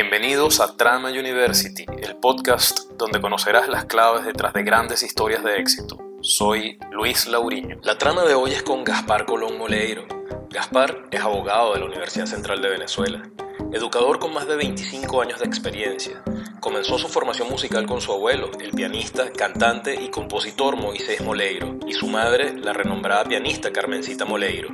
Bienvenidos a Trama University, el podcast donde conocerás las claves detrás de grandes historias de éxito. Soy Luis Lauriño. La trama de hoy es con Gaspar Colón Moleiro. Gaspar es abogado de la Universidad Central de Venezuela, educador con más de 25 años de experiencia. Comenzó su formación musical con su abuelo, el pianista, cantante y compositor Moisés Moleiro, y su madre, la renombrada pianista Carmencita Moleiro.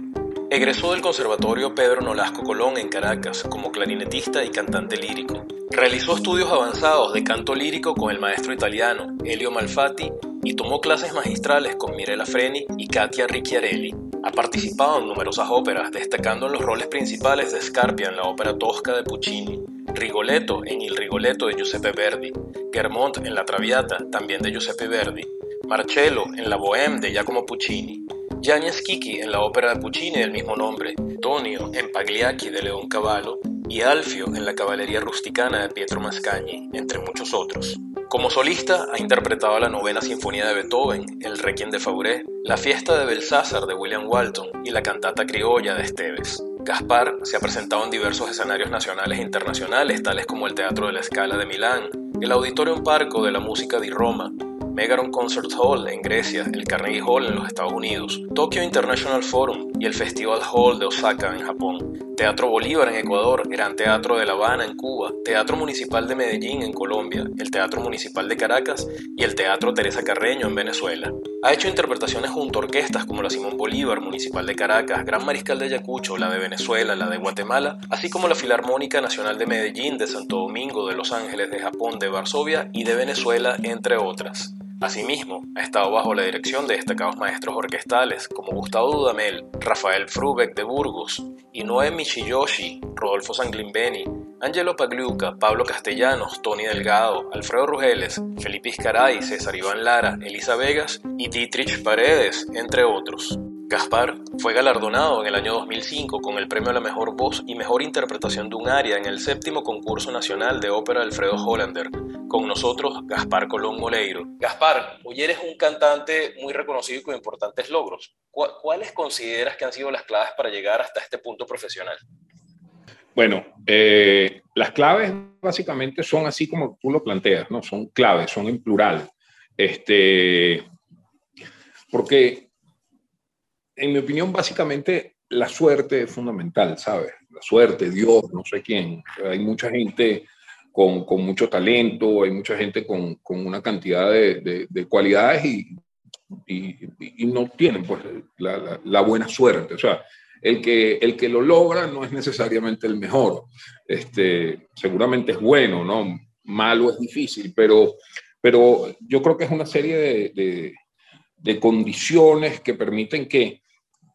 Egresó del Conservatorio Pedro Nolasco Colón en Caracas como clarinetista y cantante lírico. Realizó estudios avanzados de canto lírico con el maestro italiano Elio Malfatti y tomó clases magistrales con Mirella Freni y Katia Ricciarelli. Ha participado en numerosas óperas, destacando los roles principales de Scarpia en la ópera Tosca de Puccini, Rigoletto en Il Rigoletto de Giuseppe Verdi, Germont en La Traviata, también de Giuseppe Verdi, Marcello en La Bohème de Giacomo Puccini, Gianni Schicchi en la ópera de Puccini del mismo nombre, Tonio en Pagliacci de León Cavallo y Alfio en la caballería rusticana de Pietro Mascagni, entre muchos otros. Como solista ha interpretado la novena sinfonía de Beethoven, el Requiem de Fauré, la fiesta de Belsázar de William Walton y la cantata criolla de Esteves. Gaspar se ha presentado en diversos escenarios nacionales e internacionales, tales como el Teatro de la Scala de Milán, el Auditorium Parco de la Música di Roma, Megaron Concert Hall en Grecia, el Carnegie Hall en los Estados Unidos, Tokyo International Forum y el Festival Hall de Osaka en Japón, Teatro Bolívar en Ecuador, Gran Teatro de La Habana en Cuba, Teatro Municipal de Medellín en Colombia, el Teatro Municipal de Caracas y el Teatro Teresa Carreño en Venezuela. Ha hecho interpretaciones junto a orquestas como la Simón Bolívar Municipal de Caracas, Gran Mariscal de Ayacucho, la de Venezuela, la de Guatemala, así como la Filarmónica Nacional de Medellín, de Santo Domingo, de Los Ángeles, de Japón, de Varsovia y de Venezuela, entre otras. Asimismo, ha estado bajo la dirección de destacados maestros orquestales como Gustavo Dudamel, Rafael Frubeck de Burgos, Inoue Michiyoshi, Rodolfo Sanglimbeni, Angelo Pagliuca, Pablo Castellanos, Tony Delgado, Alfredo Rugeles, Felipe Iscaray, César Iván Lara, Elisa Vegas y Dietrich Paredes, entre otros. Gaspar fue galardonado en el año 2005 con el premio a la mejor voz y mejor interpretación de un área en el séptimo concurso nacional de ópera Alfredo Hollander. Con nosotros, Gaspar Colón Moleiro. Gaspar, hoy eres un cantante muy reconocido y con importantes logros. ¿Cuáles consideras que han sido las claves para llegar hasta este punto profesional? Bueno, eh, las claves básicamente son así como tú lo planteas, ¿no? Son claves, son en plural. Este, porque en mi opinión, básicamente la suerte es fundamental, ¿sabes? La suerte, Dios, no sé quién. Hay mucha gente con, con mucho talento, hay mucha gente con, con una cantidad de, de, cualidades y, y, no tienen pues, la, la, buena suerte. O sea, el que, el que lo logra no es necesariamente el mejor. Este, seguramente es bueno, ¿no? Malo es difícil, pero, pero yo creo que es una serie de, de condiciones que permiten que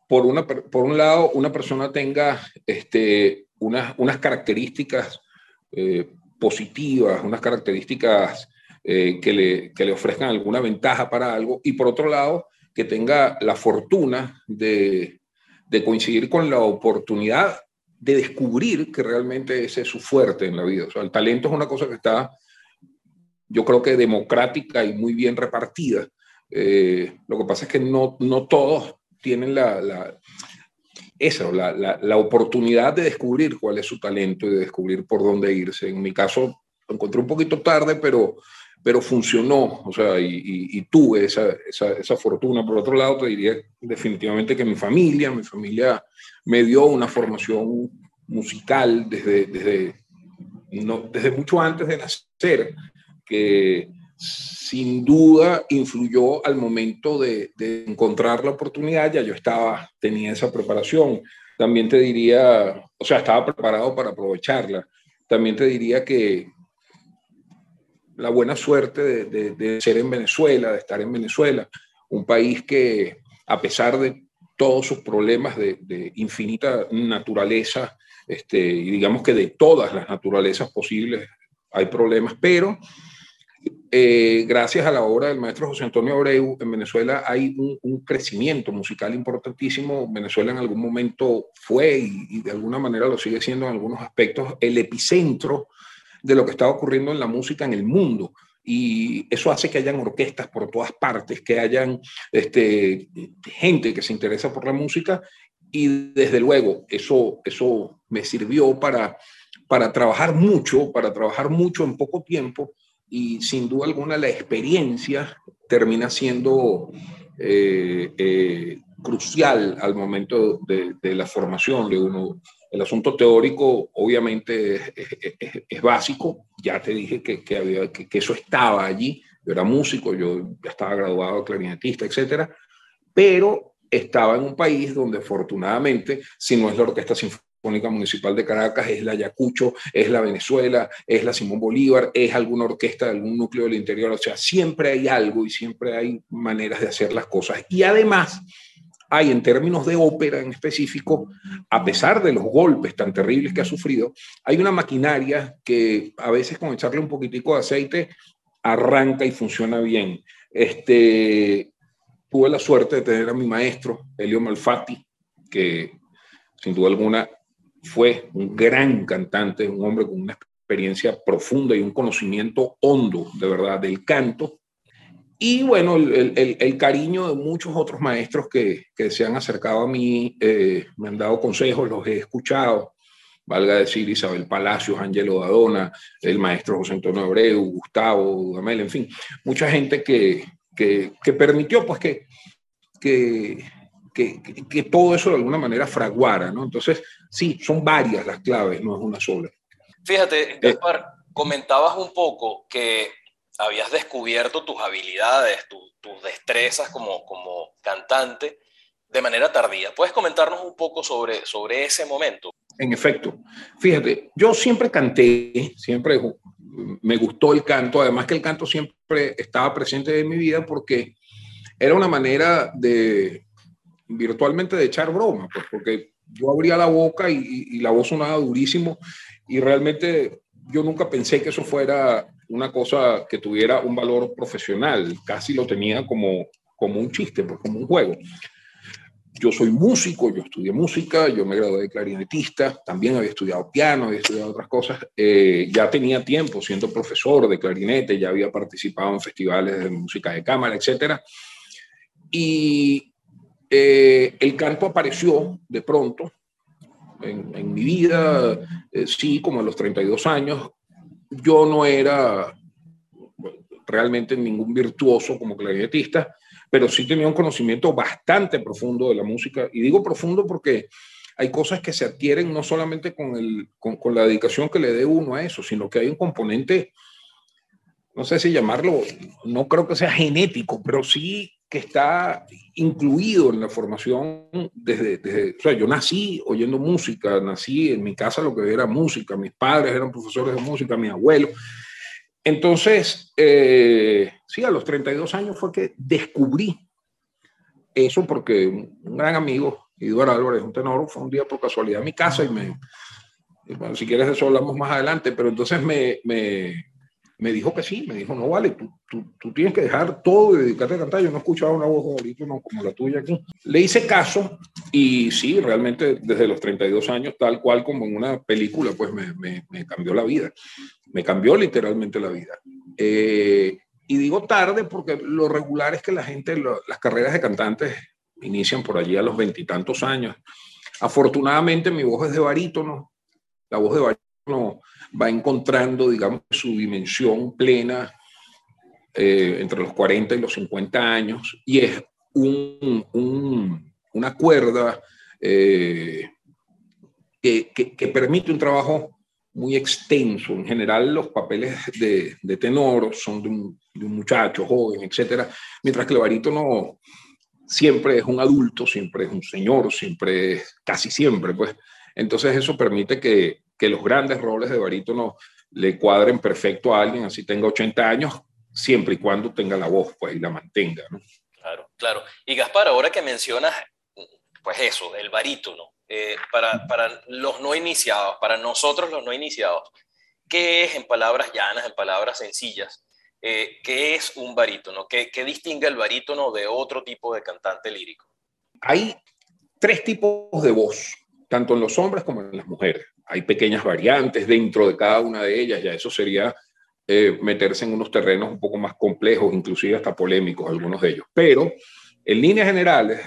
por, una, por un lado, una persona tenga este, unas, unas características eh, positivas, unas características eh, que, le, que le ofrezcan alguna ventaja para algo, y por otro lado, que tenga la fortuna de, de coincidir con la oportunidad de descubrir que realmente ese es su fuerte en la vida. O sea, el talento es una cosa que está, yo creo que democrática y muy bien repartida. Eh, lo que pasa es que no, no todos tienen la, la eso, la, la, la, oportunidad de descubrir cuál es su talento y de descubrir por dónde irse. En mi caso, lo encontré un poquito tarde, pero, pero funcionó, o sea, y, y, tuve esa, esa, esa, fortuna. Por otro lado, te diría definitivamente que mi familia, mi familia me dio una formación musical desde, desde, no, desde mucho antes de nacer, que sin duda influyó al momento de, encontrar la oportunidad, ya yo estaba, tenía esa preparación. También te diría, o sea, estaba preparado para aprovecharla. También te diría que la buena suerte de, ser en Venezuela, de estar en Venezuela, un país que a pesar de todos sus problemas de, infinita naturaleza, este, y digamos que de todas las naturalezas posibles hay problemas, pero eh, gracias a la obra del maestro José Antonio Abreu, en Venezuela hay un, crecimiento musical importantísimo. Venezuela en algún momento fue y, de alguna manera lo sigue siendo en algunos aspectos el epicentro de lo que está ocurriendo en la música en el mundo. Y eso hace que hayan orquestas por todas partes, que hayan este, gente que se interesa por la música y desde luego eso, eso me sirvió para para trabajar mucho, para trabajar mucho en poco tiempo y sin duda alguna la experiencia termina siendo eh, eh, crucial al momento de, la formación. El asunto teórico obviamente es, básico, ya te dije que, que, había, que, eso estaba allí, yo era músico, yo ya estaba graduado clarinetista, etcétera, pero estaba en un país donde afortunadamente, si no es la Orquesta Sinfónica Municipal de Caracas, es la Ayacucho, es la Venezuela, es la Simón Bolívar, es alguna orquesta de algún núcleo del interior, o sea, siempre hay algo y siempre hay maneras de hacer las cosas. Y además, hay en términos de ópera en específico, a pesar de los golpes tan terribles que ha sufrido, hay una maquinaria que a veces con echarle un poquitico de aceite arranca y funciona bien. Este, tuve la suerte de tener a mi maestro, Elio Malfatti, que sin duda alguna fue un gran cantante, un hombre con una experiencia profunda y un conocimiento hondo, de verdad, del canto. Y bueno, el, cariño de muchos otros maestros que, que se han acercado a mí, eh, me han dado consejos, los he escuchado, valga decir Isabel Palacios, Angelo Dadona, el maestro José Antonio Abreu, Gustavo Dudamel, en fin, mucha gente que, que, permitió pues que, que, que, todo eso de alguna manera fraguara, ¿no? Entonces, sí, son varias las claves, no es una sola. Fíjate, eh, Gaspar, comentabas un poco que habías descubierto tus habilidades, tus destrezas como, como cantante de manera tardía. ¿Puedes comentarnos un poco sobre, sobre ese momento? En efecto, fíjate, yo siempre canté, siempre me gustó el canto, además que el canto siempre estaba presente en mi vida porque era una manera de virtualmente de echar broma, pues porque yo abría la boca y, la voz sonaba durísimo y realmente yo nunca pensé que eso fuera una cosa que tuviera un valor profesional, casi lo tenía como, como un chiste, pues como un juego yo soy músico, yo estudié música, yo me gradué de clarinetista, también había estudiado piano, había estudiado otras cosas. Eh, ya tenía tiempo siendo profesor de clarinete, ya había participado en festivales de música de cámara, etc. Y eh, el canto apareció de pronto en, mi vida, eh, sí, como a los 32 años. Yo no era realmente ningún virtuoso como clarinetista, pero sí tenía un conocimiento bastante profundo de la música. Y digo profundo porque hay cosas que se adquieren no solamente con, con la dedicación que le dé uno a eso, sino que hay un componente, no sé si llamarlo, no creo que sea genético, pero sí que está incluido en la formación desde, desde, o sea, yo nací oyendo música, nací en mi casa lo que era música, mis padres eran profesores de música, mis abuelos, entonces, eh, sí, a los 32 años fue que descubrí eso porque un gran amigo, Eduardo Álvarez, un tenor, fue un día por casualidad a mi casa y me, bueno, si quieres eso hablamos más adelante, pero entonces me, me dijo que sí, me dijo, no vale, tú, tú, tú, tienes que dejar todo y dedicarte a cantar. Yo no he escuchado una voz ahorita no, como la tuya aquí. Le hice caso y sí, realmente desde los 32 años, tal cual como en una película, pues me, me, me cambió la vida me cambió literalmente la vida. Eh, y digo tarde porque lo regular es que la gente, las carreras de cantantes inician por allí a los veintitantos años. Afortunadamente mi voz es de barítono, la voz de barítono va encontrando, digamos, su dimensión plena eh, entre los 40 y los 50 años y es un, un, una cuerda eh, que, permite un trabajo muy extenso. En general, los papeles de, de tenor son de un, de un, muchacho joven, etcétera, mientras que el barítono siempre es un adulto, siempre es un señor, siempre es, casi siempre, pues. Entonces, eso permite que, que los grandes roles de barítono le cuadren perfecto a alguien, así tenga 80 años, siempre y cuando tenga la voz, pues, y la mantenga, ¿no? Claro, claro. Y Gaspar, ahora que mencionas, pues eso, el barítono, eh, para, para, los no iniciados, para nosotros los no iniciados, ¿qué es en palabras llanas, en palabras sencillas? Eh, ¿Qué es un barítono? ¿Qué, ¿Qué distingue el barítono de otro tipo de cantante lírico? Hay tres tipos de voz, tanto en los hombres como en las mujeres. Hay pequeñas variantes dentro de cada una de ellas, ya eso sería eh, meterse en unos terrenos un poco más complejos, inclusive hasta polémicos algunos de ellos. Pero en líneas generales,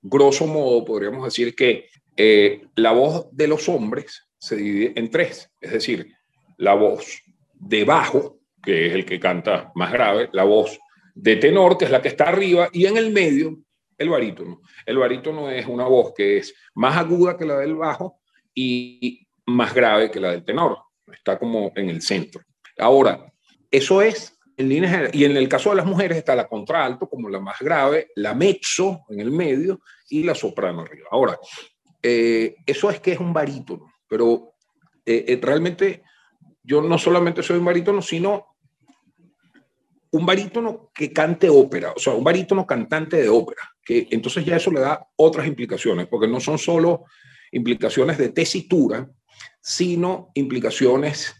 grosso modo, podríamos decir que eh, la voz de los hombres se divide en tres, es decir, la voz de bajo, que es el que canta más grave, la voz de tenor, que es la que está arriba, y en el medio, el barítono. El barítono es una voz que es más aguda que la del bajo y más grave que la del tenor. Está como en el centro. Ahora, eso es en línea y en el caso de las mujeres está la contralto como la más grave, la mezzo en el medio y la soprano arriba. Ahora, eh, eso es que es un barítono, pero eh, eh, realmente yo no solamente soy un barítono, sino un barítono que cante ópera, o sea, un barítono cantante de ópera, que entonces ya eso le da otras implicaciones, porque no son solo implicaciones de tesitura, sino implicaciones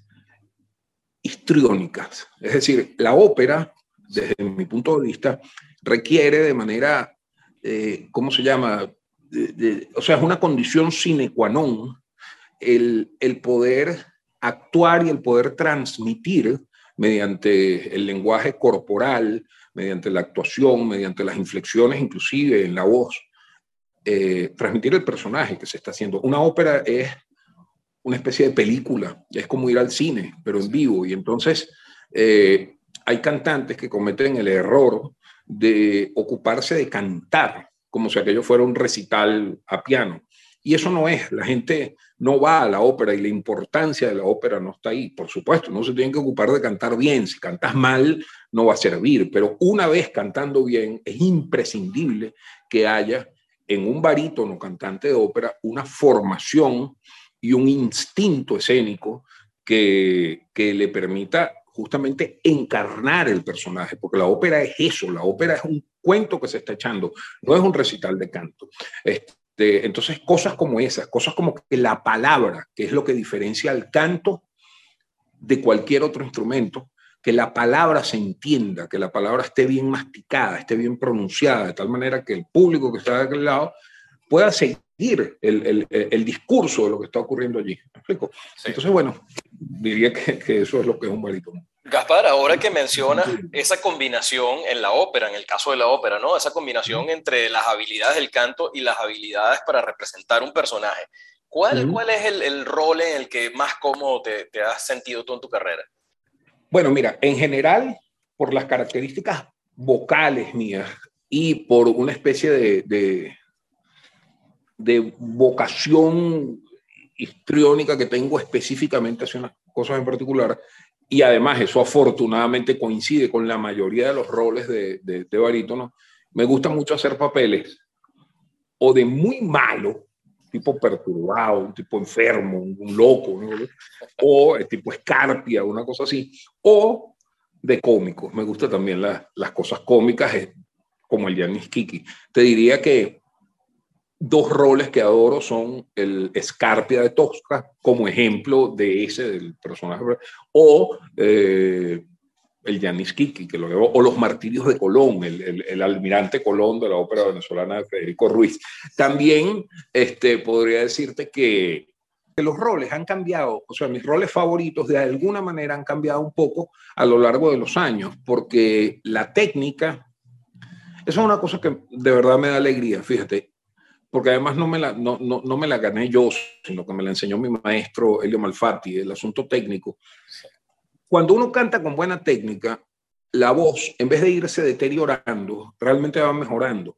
histriónicas. Es decir, la ópera, desde mi punto de vista, requiere de manera, eh, ¿cómo se llama? o sea, es una condición sine qua non el, el poder actuar y el poder transmitir mediante el lenguaje corporal, mediante la actuación, mediante las inflexiones, inclusive en la voz, eh, transmitir el personaje que se está haciendo. Una ópera es una especie de película, es como ir al cine, pero en vivo. Y entonces eh, hay cantantes que cometen el error de ocuparse de cantar, como si aquello fuera un recital a piano. Y eso no es, la gente no va a la ópera y la importancia de la ópera no está ahí. Por supuesto, no se tienen que ocupar de cantar bien. Si cantas mal, no va a servir. Pero una vez cantando bien, es imprescindible que haya en un barítono cantante de ópera una formación y un instinto escénico que, que le permita justamente encarnar el personaje, porque la ópera es eso, la ópera es un cuento que se está echando, no es un recital de canto. Este, entonces, cosas como esas, cosas como que la palabra, que es lo que diferencia al canto de cualquier otro instrumento, que la palabra se entienda, que la palabra esté bien masticada, esté bien pronunciada, de tal manera que el público que está de aquel lado pueda seguir el, el, discurso de lo que está ocurriendo allí. ¿Me explico? Entonces, bueno, diría que, que, eso es lo que es un barítono. Gaspar, ahora que mencionas esa combinación en la ópera, en el caso de la ópera, ¿no? Esa combinación entre las habilidades del canto y las habilidades para representar un personaje. ¿Cuál, ¿cuál es el, el, rol en el que más cómodo te, te, has sentido tú en tu carrera? Bueno, mira, en general, por las características vocales mías y por una especie de, de, de vocación histriónica que tengo específicamente hacia unas cosas en particular, y además eso afortunadamente coincide con la mayoría de los roles de, de, barítono, me gusta mucho hacer papeles o de muy malo, tipo perturbado, un tipo enfermo, un loco, o tipo escarpia, una cosa así, o de cómico. Me gustan también las cosas cómicas, como el Yanis Kiki. Te diría que dos roles que adoro son el Escarpia de Tosca, como ejemplo de ese del personaje, o eh, el Yanis Kiki, que lo veo, o los Martirios de Colón, el, el, almirante Colón de la ópera venezolana de Federico Ruiz. También este, podría decirte que, que los roles han cambiado, o sea, mis roles favoritos de alguna manera han cambiado un poco a lo largo de los años, porque la técnica, eso es una cosa que de verdad me da alegría, fíjate, porque además no me, la, no, no, no, me la gané yo, sino que me la enseñó mi maestro Elio Malfatti, el asunto técnico. Cuando uno canta con buena técnica, la voz, en vez de irse deteriorando, realmente va mejorando.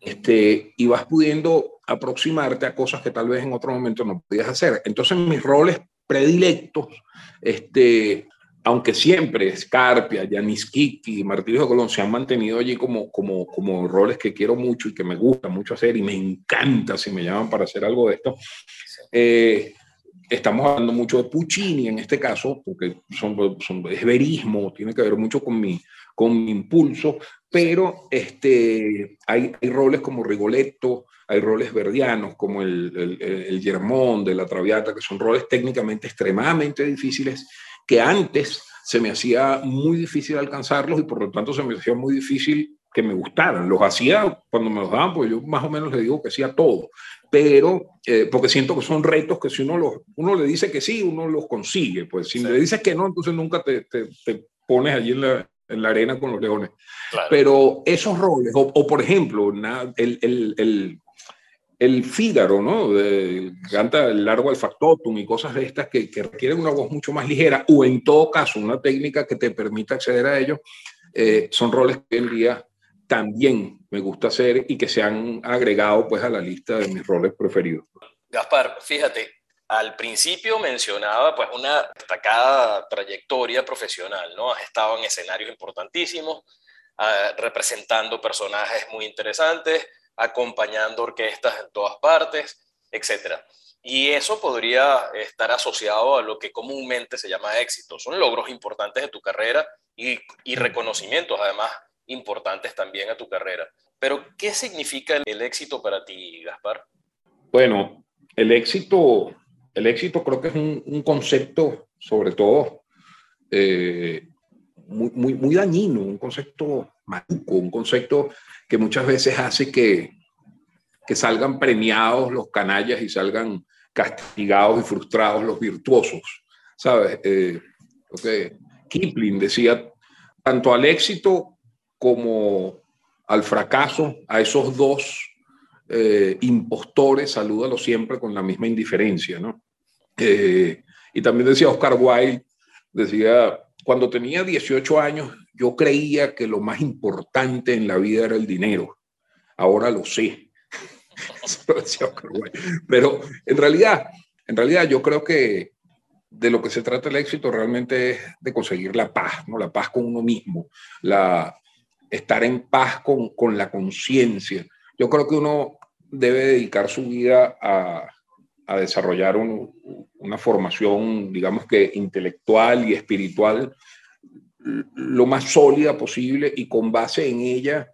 Este, y vas pudiendo aproximarte a cosas que tal vez en otro momento no podías hacer. Entonces, mis roles predilectos, este, aunque siempre Scarpia, Yanis Kiki, Martínez de Colón se han mantenido allí como, como, como roles que quiero mucho y que me gusta mucho hacer y me encanta si me llaman para hacer algo de esto. Eh, estamos hablando mucho de Puccini en este caso, porque son, son, es verismo, tiene que ver mucho con mi, con mi impulso, pero este, hay, roles como Rigoletto, hay roles verdianos como el, el, el de la Traviata, que son roles técnicamente extremadamente difíciles que antes se me hacía muy difícil alcanzarlos y por lo tanto se me hacía muy difícil que me gustaran. Los hacía cuando me los daban, pues yo más o menos le digo que hacía todo, pero eh, porque siento que son retos que si uno, los, uno le dice que sí, uno los consigue, pues si le dices que no, entonces nunca te, te, te pones allí en la, en la, arena con los leones. Claro. Pero esos roles, o, o por ejemplo, el, el, el el Fígaro, ¿no? canta el largo al factotum y cosas de estas que, requieren una voz mucho más ligera o en todo caso una técnica que te permita acceder a ello, eh, son roles que hoy en día también me gusta hacer y que se han agregado pues a la lista de mis roles preferidos. Gaspar, fíjate, al principio mencionaba pues una destacada trayectoria profesional, ¿no? Has estado en escenarios importantísimos, ah, representando personajes muy interesantes, acompañando orquestas en todas partes, etc. Y eso podría estar asociado a lo que comúnmente se llama éxito. Son logros importantes de tu carrera y, reconocimientos, además, importantes también a tu carrera. Pero, ¿qué significa el éxito para ti, Gaspar? Bueno, el éxito, el éxito creo que es un, concepto, sobre todo, eh, muy, muy, muy, dañino, un concepto un concepto que muchas veces hace que, que salgan premiados los canallas y salgan castigados y frustrados los virtuosos. ¿Sabes? Eh, Kipling decía, tanto al éxito como al fracaso, a esos dos eh, impostores, salúdalo siempre con la misma indiferencia, ¿no? Eh, y también decía Oscar Wilde, decía, cuando tenía 18 años, yo creía que lo más importante en la vida era el dinero. Ahora lo sé. Pero en realidad, en realidad yo creo que de lo que se trata el éxito realmente es de conseguir la paz, ¿no? La paz con uno mismo, la, estar en paz con, con la conciencia. Yo creo que uno debe dedicar su vida a, a desarrollar una formación, digamos que intelectual y espiritual lo más sólida posible y con base en ella,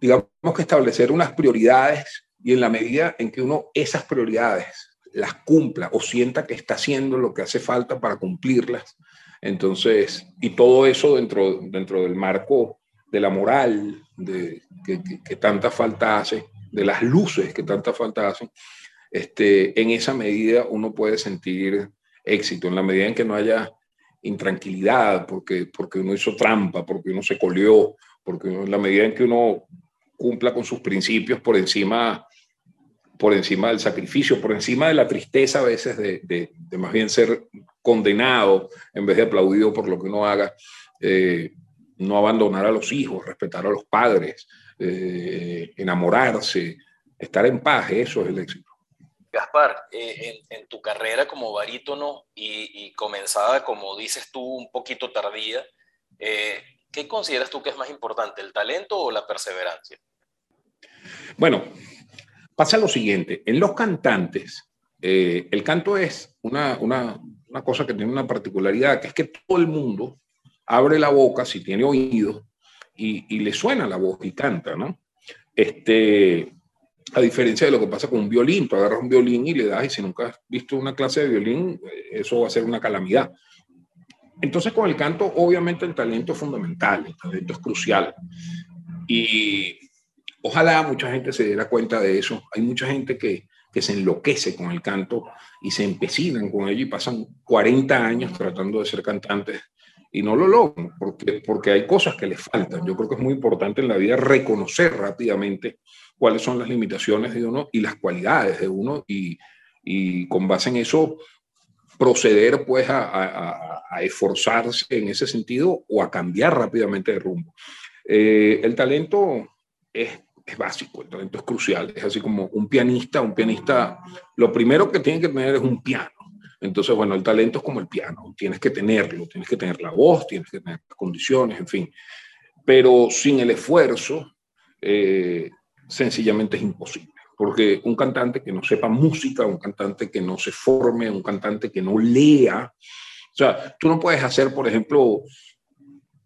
digamos que establecer unas prioridades y en la medida en que uno esas prioridades las cumpla o sienta que está haciendo lo que hace falta para cumplirlas, entonces, y todo eso dentro, dentro del marco de la moral de, que, tanta falta hace, de las luces que tanta falta hacen, este, en esa medida uno puede sentir éxito, en la medida en que no haya intranquilidad, porque, porque uno hizo trampa, porque uno se colió, porque en la medida en que uno cumpla con sus principios por encima, por encima del sacrificio, por encima de la tristeza a veces de, de, más bien ser condenado en vez de aplaudido por lo que uno haga, eh, no abandonar a los hijos, respetar a los padres, eh, enamorarse, estar en paz, eso es el éxito. Gaspar, eh, en, tu carrera como barítono y, comenzada, como dices tú, un poquito tardía, eh, ¿qué consideras tú que es más importante, el talento o la perseverancia? Bueno, pasa lo siguiente, en los cantantes, el canto es una, una, una cosa que tiene una particularidad, que es que todo el mundo abre la boca, si tiene oído, y, le suena la voz y canta, ¿no? Este, a diferencia de lo que pasa con un violín, tú agarras un violín y le das, y si nunca has visto una clase de violín, eso va a ser una calamidad. Entonces, con el canto, obviamente el talento es fundamental, el talento es crucial. Y ojalá mucha gente se diera cuenta de eso. Hay mucha gente que, que se enloquece con el canto y se empecinan con ello y pasan 40 años tratando de ser cantantes y no lo logran porque, porque hay cosas que les faltan. Yo creo que es muy importante en la vida reconocer rápidamente cuáles son las limitaciones de uno y las cualidades de uno y, y con base en eso proceder pues a, a, a, esforzarse en ese sentido o a cambiar rápidamente de rumbo. Eh, el talento es, es, básico, el talento es crucial, es así como un pianista, un pianista, lo primero que tiene que tener es un piano entonces, bueno, el talento es como el piano, tienes que tenerlo, tienes que tener la voz, tienes que tener las condiciones, en fin. Pero sin el esfuerzo, eh, sencillamente es imposible. Porque un cantante que no sepa música, un cantante que no se forme, un cantante que no lea, o sea, tú no puedes hacer, por ejemplo,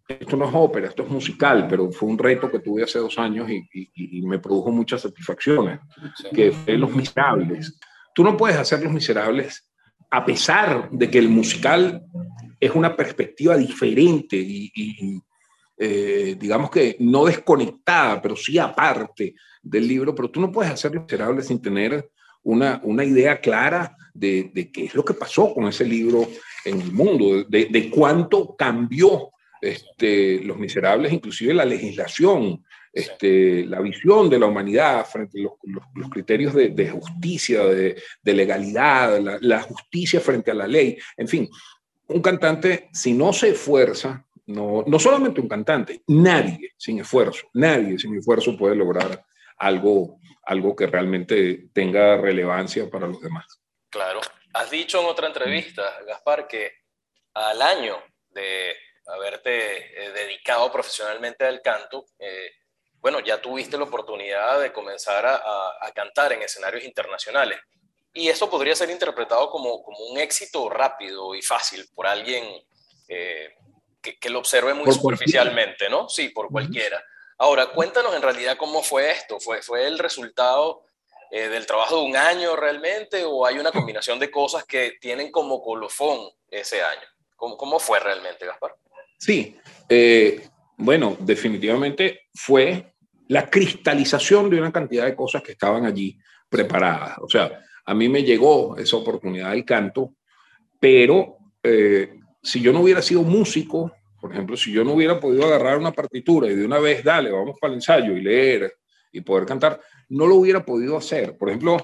esto no es ópera, esto es musical, pero fue un reto que tuve hace dos años y, me produjo muchas satisfacciones, que fue Los Miserables. Tú no puedes hacer Los Miserables a pesar de que el musical es una perspectiva diferente y, eh, digamos que no desconectada, pero sí aparte del libro, pero tú no puedes hacer Miserable sin tener una, una idea clara de, de, qué es lo que pasó con ese libro en el mundo, de, de cuánto cambió este, Los Miserables, inclusive la legislación este, la visión de la humanidad frente a los, criterios de, justicia, de, legalidad, la, justicia frente a la ley, en fin, un cantante, si no se esfuerza, no, no solamente un cantante, nadie sin esfuerzo, nadie sin esfuerzo puede lograr algo, algo que realmente tenga relevancia para los demás. Claro. Has dicho en otra entrevista, Gaspar, que al año de haberte eh, dedicado profesionalmente al canto, eh, bueno, ya tuviste la oportunidad de comenzar a, cantar en escenarios internacionales. Y eso podría ser interpretado como, como un éxito rápido y fácil por alguien eh, que, que, lo observe muy superficialmente, ¿no? Sí, por cualquiera. Ahora, cuéntanos en realidad cómo fue esto. ¿Fue, fue el resultado del trabajo de un año realmente o hay una combinación de cosas que tienen como colofón ese año? ¿Cómo, cómo fue realmente, Gaspar? Sí, eh, bueno, definitivamente fue la cristalización de una cantidad de cosas que estaban allí preparadas. O sea, a mí me llegó esa oportunidad del canto, pero eh, si yo no hubiera sido músico, por ejemplo, si yo no hubiera podido agarrar una partitura y de una vez, dale, vamos para el ensayo y leer y poder cantar, no lo hubiera podido hacer. Por ejemplo,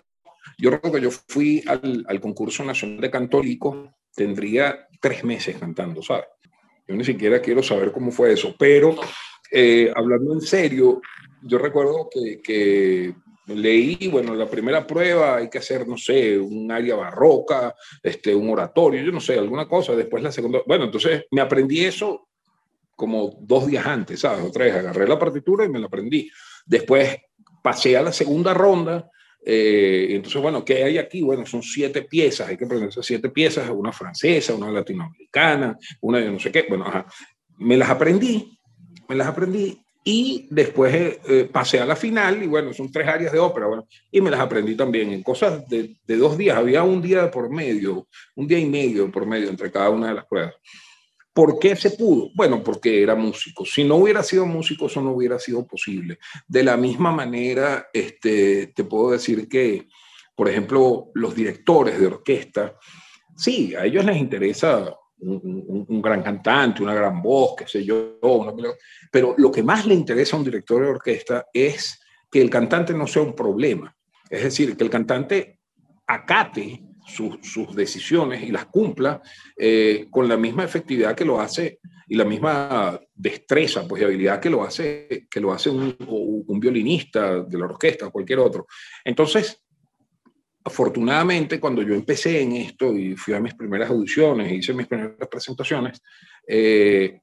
yo recuerdo que yo fui al, al concurso nacional de canto tendría tres meses cantando, ¿sabes? Yo ni siquiera quiero saber cómo fue eso, pero eh, hablando en serio, yo recuerdo que, que, leí, bueno, la primera prueba hay que hacer, no sé, un área barroca, este, un oratorio, yo no sé, alguna cosa, después la segunda, bueno, entonces me aprendí eso como dos días antes, ¿sabes? Otra vez agarré la partitura y me la aprendí. Después pasé a la segunda ronda eh, entonces, bueno, ¿qué hay aquí? Bueno, son siete piezas, hay que aprender esas siete piezas, una francesa, una latinoamericana, una de no sé qué. Bueno, me las aprendí, me las aprendí y después eh, eh, pasé a la final y bueno, son tres áreas de ópera, bueno, y me las aprendí también en cosas de, dos días, había un día por medio, un día y medio por medio entre cada una de las pruebas. ¿Por qué se pudo? Bueno, porque era músico. Si no hubiera sido músico, eso no hubiera sido posible. De la misma manera, este, te puedo decir que, por ejemplo, los directores de orquesta, sí, a ellos les interesa un, gran cantante, una gran voz, qué sé yo, pero lo que más le interesa a un director de orquesta es que el cantante no sea un problema. Es decir, que el cantante acate sus, decisiones y las cumpla eh, con la misma efectividad que lo hace y la misma destreza pues, y habilidad que lo hace, que lo hace un violinista de la orquesta o cualquier otro. Entonces, afortunadamente, cuando yo empecé en esto y fui a mis primeras audiciones, hice mis primeras presentaciones, eh,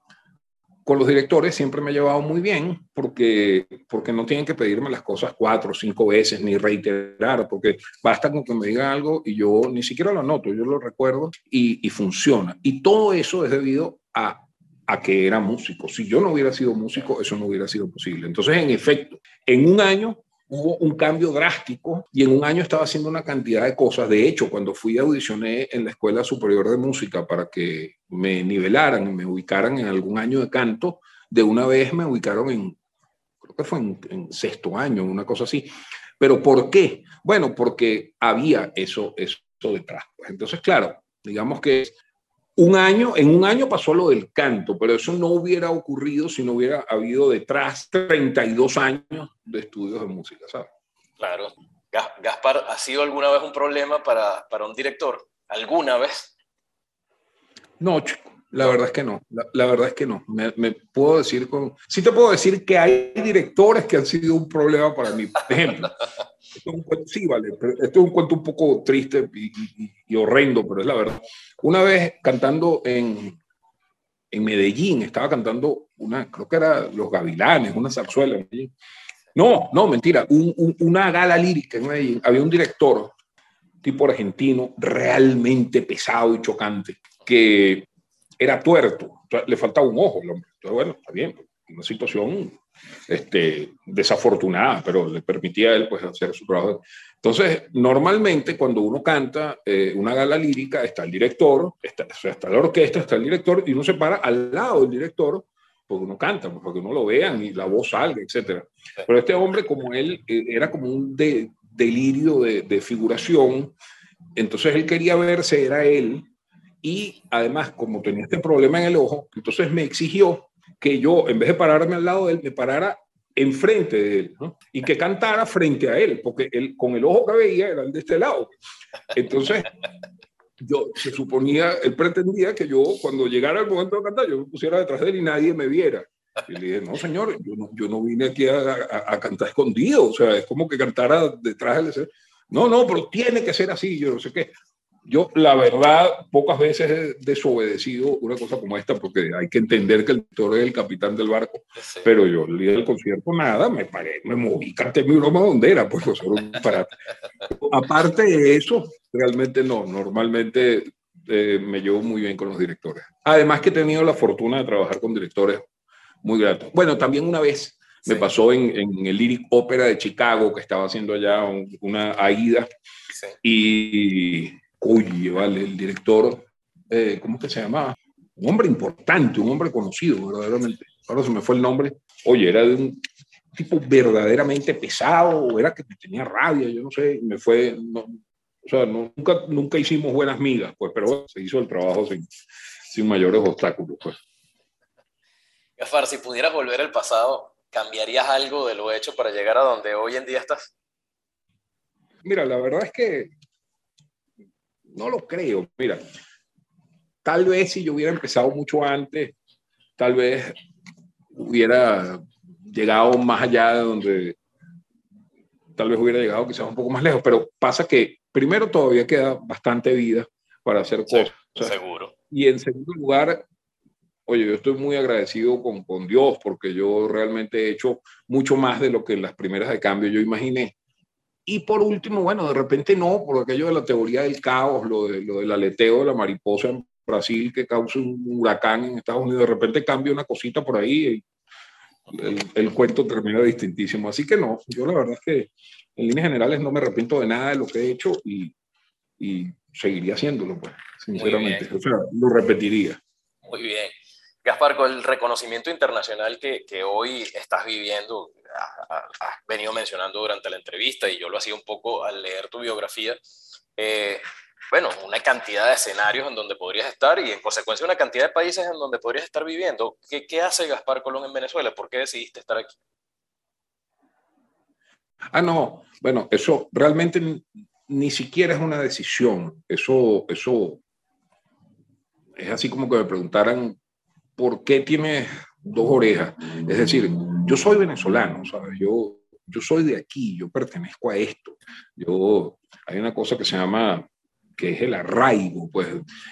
con los directores siempre me ha llevado muy bien porque, porque no tienen que pedirme las cosas cuatro o cinco veces ni reiterar, porque basta con que me digan algo y yo ni siquiera lo anoto, yo lo recuerdo y, y funciona. Y todo eso es debido a, a que era músico. Si yo no hubiera sido músico, eso no hubiera sido posible. Entonces, en efecto, en un año hubo un cambio drástico y en un año estaba haciendo una cantidad de cosas. De hecho, cuando fui audicioné en la Escuela Superior de Música para que me nivelaran y me ubicaran en algún año de canto, de una vez me ubicaron en, creo que fue en, sexto año, una cosa así. Pero ¿por qué? Bueno, porque había eso, eso detrás. Pues entonces, claro, digamos que un año, en un año pasó lo del canto, pero eso no hubiera ocurrido si no hubiera habido detrás 32 años de estudios de música, ¿sabes? Claro. Gaspar, ¿ha sido alguna vez un problema para, para un director? ¿Alguna vez? No, chico. La verdad es que no, la, verdad es que no. Me, me, puedo decir con... Sí te puedo decir que hay directores que han sido un problema para mí. Por ejemplo, esto es un cuento, sí, vale, esto es un cuento un poco triste y, y, horrendo, pero es la verdad. Una vez cantando en, en Medellín, estaba cantando una, creo que era Los Gavilanes, una zarzuela. No, no, mentira, un, una gala lírica en Medellín. Había un director, tipo argentino, realmente pesado y chocante, que era tuerto, le faltaba un ojo Entonces, bueno, está bien, una situación este, desafortunada, pero le permitía a él pues, hacer su trabajo. Entonces, normalmente cuando uno canta eh, una gala lírica, está el director, está, está la orquesta, está el director, y uno se para al lado del director porque uno canta, pues, porque uno lo vean y la voz salga, etc. Pero este hombre, como él, eh, era como un delirio de, de figuración, entonces él quería verse, era él, y además, como tenía este problema en el ojo, entonces me exigió que yo, en vez de pararme al lado de él, me parara enfrente de él ¿no? y que cantara frente a él, porque él, con el ojo que veía era el de este lado. Entonces, yo se suponía, él pretendía que yo, cuando llegara el momento de cantar, yo me pusiera detrás de él y nadie me viera. Y le dije, no, señor, yo no, yo no vine aquí a, a, cantar escondido, o sea, es como que cantara detrás del... No, no, pero tiene que ser así, yo no sé qué yo, la verdad, pocas veces he desobedecido una cosa como esta, porque hay que entender que el director es el capitán del barco. Pero yo, el día del concierto, nada, me paré, me moví, canté mi broma donde era, pues, para. Aparte de eso, realmente no, normalmente eh, me llevo muy bien con los directores. Además que he tenido la fortuna de trabajar con directores muy gratos. Bueno, también una vez me pasó en, en, el Lyric Opera de Chicago, que estaba haciendo allá una AIDA, y oye, vale, el director, eh, ¿cómo que se llamaba? Un hombre importante, un hombre conocido, verdaderamente. Ahora se me fue el nombre. Oye, era de un tipo verdaderamente pesado, o era que tenía rabia, yo no sé, me fue, o sea, nunca, nunca hicimos buenas migas, pues, pero se hizo el trabajo sin, sin mayores obstáculos, pues. Gafar, si pudieras volver al pasado, ¿cambiarías algo de lo hecho para llegar a donde hoy en día estás? Mira, la verdad es que no lo creo. Mira, tal vez si yo hubiera empezado mucho antes, tal vez hubiera llegado más allá de donde tal vez hubiera llegado quizás un poco más lejos, pero pasa que primero todavía queda bastante vida para hacer cosas. seguro. Y en segundo lugar, oye, yo estoy muy agradecido con, con Dios porque yo realmente he hecho mucho más de lo que en las primeras de cambio yo imaginé. Y por último, bueno, de repente no, por aquello de la teoría del caos, lo, de, lo del aleteo de la mariposa en Brasil que causa un huracán en Estados Unidos, de repente cambia una cosita por ahí y el, el, cuento termina distintísimo. Así que no, yo la verdad es que en líneas generales no me arrepiento de nada de lo que he hecho y, y seguiría haciéndolo, pues, sinceramente. O sea, lo repetiría. Muy bien. Gaspar, con el reconocimiento internacional que, que hoy estás viviendo, has venido mencionando durante la entrevista y yo lo hacía un poco al leer tu biografía, eh, bueno, una cantidad de escenarios en donde podrías estar y en consecuencia una cantidad de países en donde podrías estar viviendo. ¿Qué, qué hace Gaspar Colón en Venezuela? ¿Por qué decidiste estar aquí? Ah, no, bueno, eso realmente ni siquiera es una decisión. Eso, eso es así como que me preguntaran ¿por qué tiene dos orejas? Es decir, yo soy venezolano, ¿sabes? Yo, yo soy de aquí, yo pertenezco a esto. Yo, hay una cosa que se llama, que es el arraigo, pues.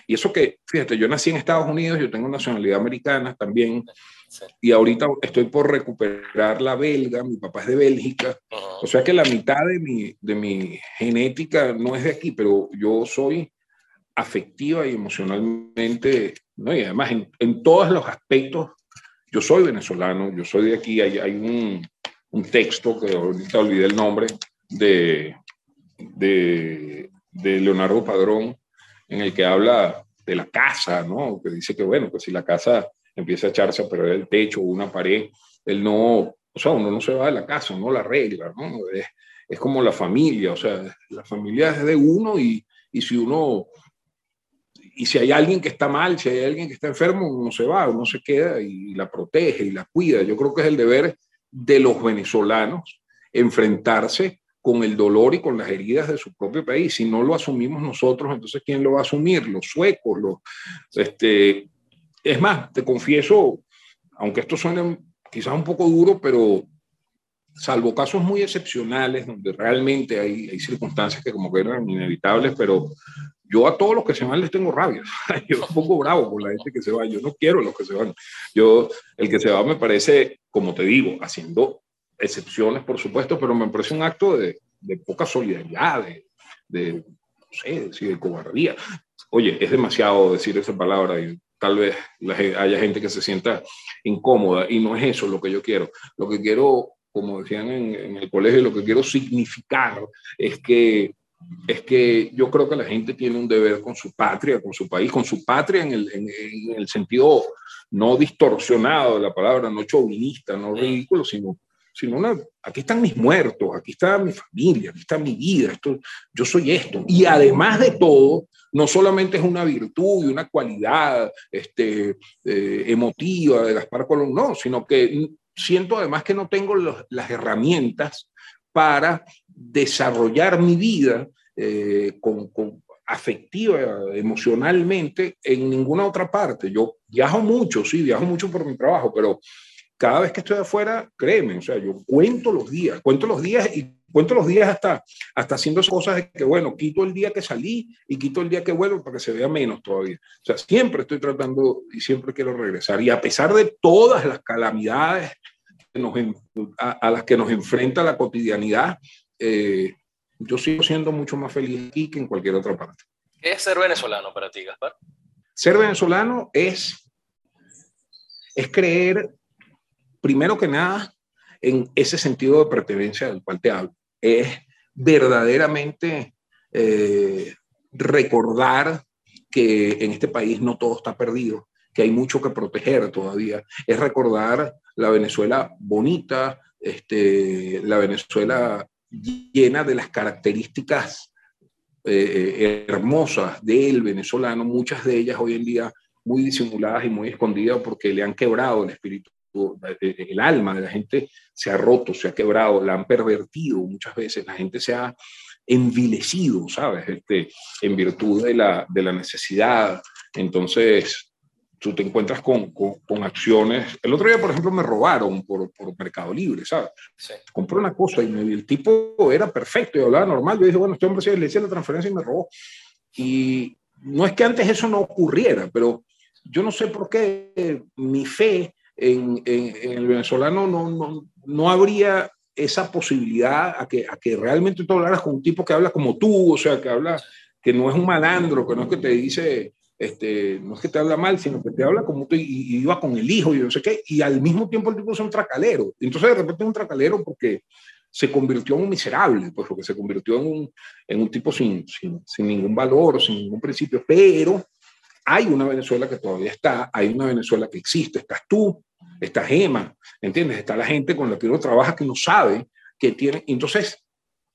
Y eso que, fíjate, yo nací en Estados Unidos, yo tengo nacionalidad americana también, y ahorita estoy por recuperar la belga, mi papá es de Bélgica, o sea que la mitad de mi, de mi genética no es de aquí, pero yo soy afectiva y emocionalmente ¿no? Y además en, en, todos los aspectos, yo soy venezolano, yo soy de aquí, hay, hay un, un, texto que ahorita olvidé el nombre, de, de, de, Leonardo Padrón, en el que habla de la casa, ¿no? Que dice que, bueno, pues si la casa empieza a echarse a perder el techo o una pared, él no, o sea, uno no se va de la casa, uno la arregla, ¿no? Es, es como la familia, o sea, la familia es de uno y, y si uno y si hay alguien que está mal, si hay alguien que está enfermo, uno se va, uno se queda y la protege y la cuida. Yo creo que es el deber de los venezolanos enfrentarse con el dolor y con las heridas de su propio país. Si no lo asumimos nosotros, entonces ¿quién lo va a asumir? Los suecos. Los, este, es más, te confieso, aunque esto suene quizás un poco duro, pero salvo casos muy excepcionales donde realmente hay, hay circunstancias que como que eran inevitables, pero yo a todos los que se van les tengo rabia. Yo un poco bravo con la gente que se va. Yo no quiero los que se van. Yo, el que se va me parece, como te digo, haciendo excepciones, por supuesto, pero me parece un acto de, de poca solidaridad, de, de, no sé, de cobardía. Oye, es demasiado decir esa palabra y tal vez haya gente que se sienta incómoda y no es eso lo que yo quiero. Lo que quiero, como decían en, en el colegio, lo que quiero significar es que es que yo creo que la gente tiene un deber con su patria, con su país, con su patria en el, en, el sentido no distorsionado de la palabra, no chauvinista, no ridículo, sino, sino una, aquí están mis muertos, aquí está mi familia, aquí está mi vida, esto, yo soy esto. Y además de todo, no solamente es una virtud y una cualidad este, eh, emotiva de Gaspar Colón, no, sino que siento además que no tengo las herramientas para desarrollar mi vida eh, con, afectiva, emocionalmente, en ninguna otra parte. Yo viajo mucho, sí, viajo mucho por mi trabajo, pero cada vez que estoy afuera, créeme, o sea, yo cuento los días, cuento los días y cuento los días hasta, hasta haciendo cosas de que, bueno, quito el día que salí y quito el día que vuelvo para que se vea menos todavía. O sea, siempre estoy tratando y siempre quiero regresar. Y a pesar de todas las calamidades a, las que nos enfrenta la cotidianidad, eh, yo sigo siendo mucho más feliz aquí que en cualquier otra parte. ¿Qué es ser venezolano para ti, Gaspar? Ser venezolano es, es creer, primero que nada, en ese sentido de pertenencia del cual te hablo. Es verdaderamente eh, recordar que en este país no todo está perdido, que hay mucho que proteger todavía. Es recordar la Venezuela bonita, este, la Venezuela llena de las características eh, hermosas del venezolano, muchas de ellas hoy en día muy disimuladas y muy escondidas porque le han quebrado el espíritu, eh, el alma de la gente se ha roto, se ha quebrado, la han pervertido muchas veces, la gente se ha envilecido, ¿sabes? Este, en virtud de la, de la necesidad. Entonces, tú te encuentras con, con, acciones. El otro día, por ejemplo, me robaron por, por Mercado Libre, ¿sabes? Compré una cosa y el tipo era perfecto y hablaba normal. Yo dije, bueno, este hombre le hice la transferencia y me robó. Y no es que antes eso no ocurriera, pero yo no sé por qué mi fe en, en, el venezolano no, no, no habría esa posibilidad a que, a que realmente tú hablaras con un tipo que habla como tú, o sea, que habla, que no es un malandro, que no es que te dice este, no es que te habla mal, sino que te habla como tú y, iba con el hijo y no sé qué, y al mismo tiempo el tipo es un tracalero. Entonces de repente es un tracalero porque se convirtió en un miserable, pues porque se convirtió en un, en un tipo sin, sin, sin ningún valor, sin ningún principio, pero hay una Venezuela que todavía está, hay una Venezuela que existe, estás tú, está Gema, ¿entiendes? Está la gente con la que uno trabaja que no sabe que tiene. Entonces,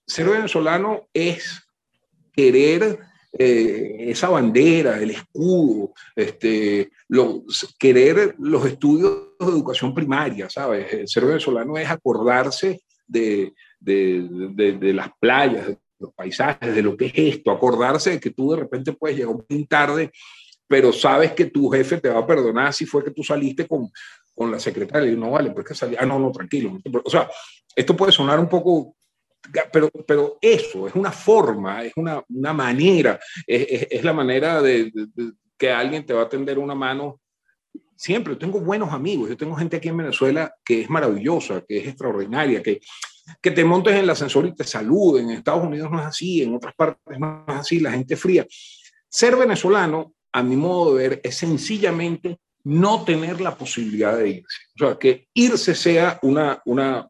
ser venezolano es querer eh, esa bandera, el escudo, este, querer los estudios de educación primaria, ¿sabes? El ser venezolano es acordarse de, de, de, las playas, de los paisajes, de lo que es esto, acordarse de que tú de repente puedes llegar poco tarde, pero sabes que tu jefe te va a perdonar si fue que tú saliste con, con la secretaria y no vale, porque salí, ah, no, no, tranquilo. O sea, esto puede sonar un poco pero, pero eso es una forma, es una, una manera, es, es, la manera de, que alguien te va a tender una mano. Siempre, tengo buenos amigos, yo tengo gente aquí en Venezuela que es maravillosa, que es extraordinaria, que, que te montes en el ascensor y te saluden. En Estados Unidos no es así, en otras partes no es así, la gente fría. Ser venezolano, a mi modo de ver, es sencillamente no tener la posibilidad de irse. O sea, que irse sea una, una,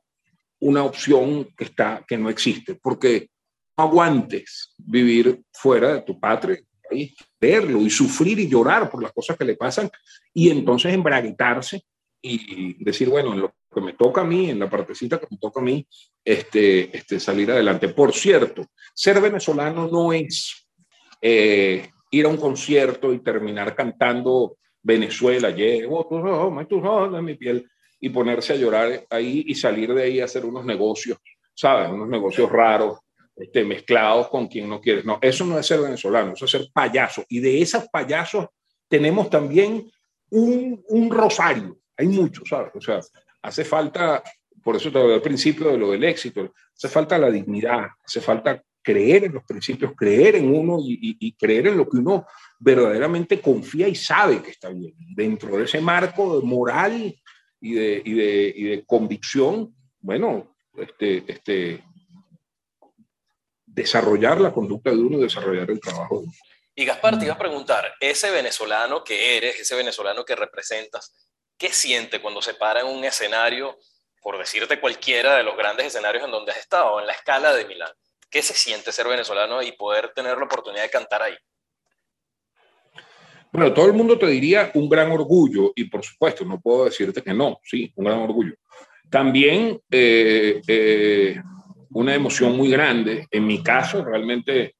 una opción que, está, que no existe, porque aguantes vivir fuera de tu patria, y verlo y sufrir y llorar por las cosas que le pasan y entonces embraguitarse y decir, bueno, en lo que me toca a mí, en la partecita que me toca a mí, este, este, salir adelante. Por cierto, ser venezolano no es eh, ir a un concierto y terminar cantando Venezuela, llevo tus ojos, mi piel y ponerse a llorar ahí y salir de ahí a hacer unos negocios, ¿sabes? Unos negocios raros, este, mezclados con quien no quiere. No, eso no es ser venezolano, eso es ser payaso. Y de esos payasos tenemos también un, un rosario. Hay muchos, ¿sabes? O sea, hace falta, por eso te hablé al principio de lo del éxito, hace falta la dignidad, hace falta creer en los principios, creer en uno y, y, creer en lo que uno verdaderamente confía y sabe que está bien. Dentro de ese marco moral y de, y de, y de convicción, bueno, este, este, desarrollar la conducta de uno, desarrollar el trabajo. Y Gaspar, te iba a preguntar, ese venezolano que eres, ese venezolano que representas, ¿qué siente cuando se para en un escenario, por decirte cualquiera de los grandes escenarios en donde has estado, en la escala de Milán? ¿Qué se siente ser venezolano y poder tener la oportunidad de cantar ahí? Bueno, todo el mundo te diría un gran orgullo y por supuesto, no puedo decirte que no, sí, un gran orgullo. También eh, eh, una emoción muy grande. En mi caso, realmente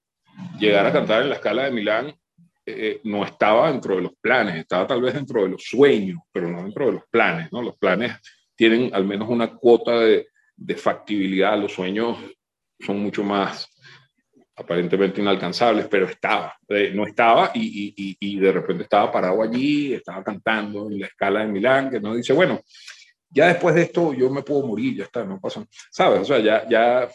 llegar a cantar en la escala de Milán eh, no estaba dentro de los planes, estaba tal vez dentro de los sueños, pero no dentro de los planes, ¿no? Los planes tienen al menos una cuota de, de factibilidad. Los sueños son mucho más aparentemente inalcanzables, pero estaba, eh, no estaba y, y, y, de repente estaba parado allí, estaba cantando en la escala de Milán, que no dice, bueno, ya después de esto yo me puedo morir, ya está, no pasa, ¿sabes? O sea, ya, ya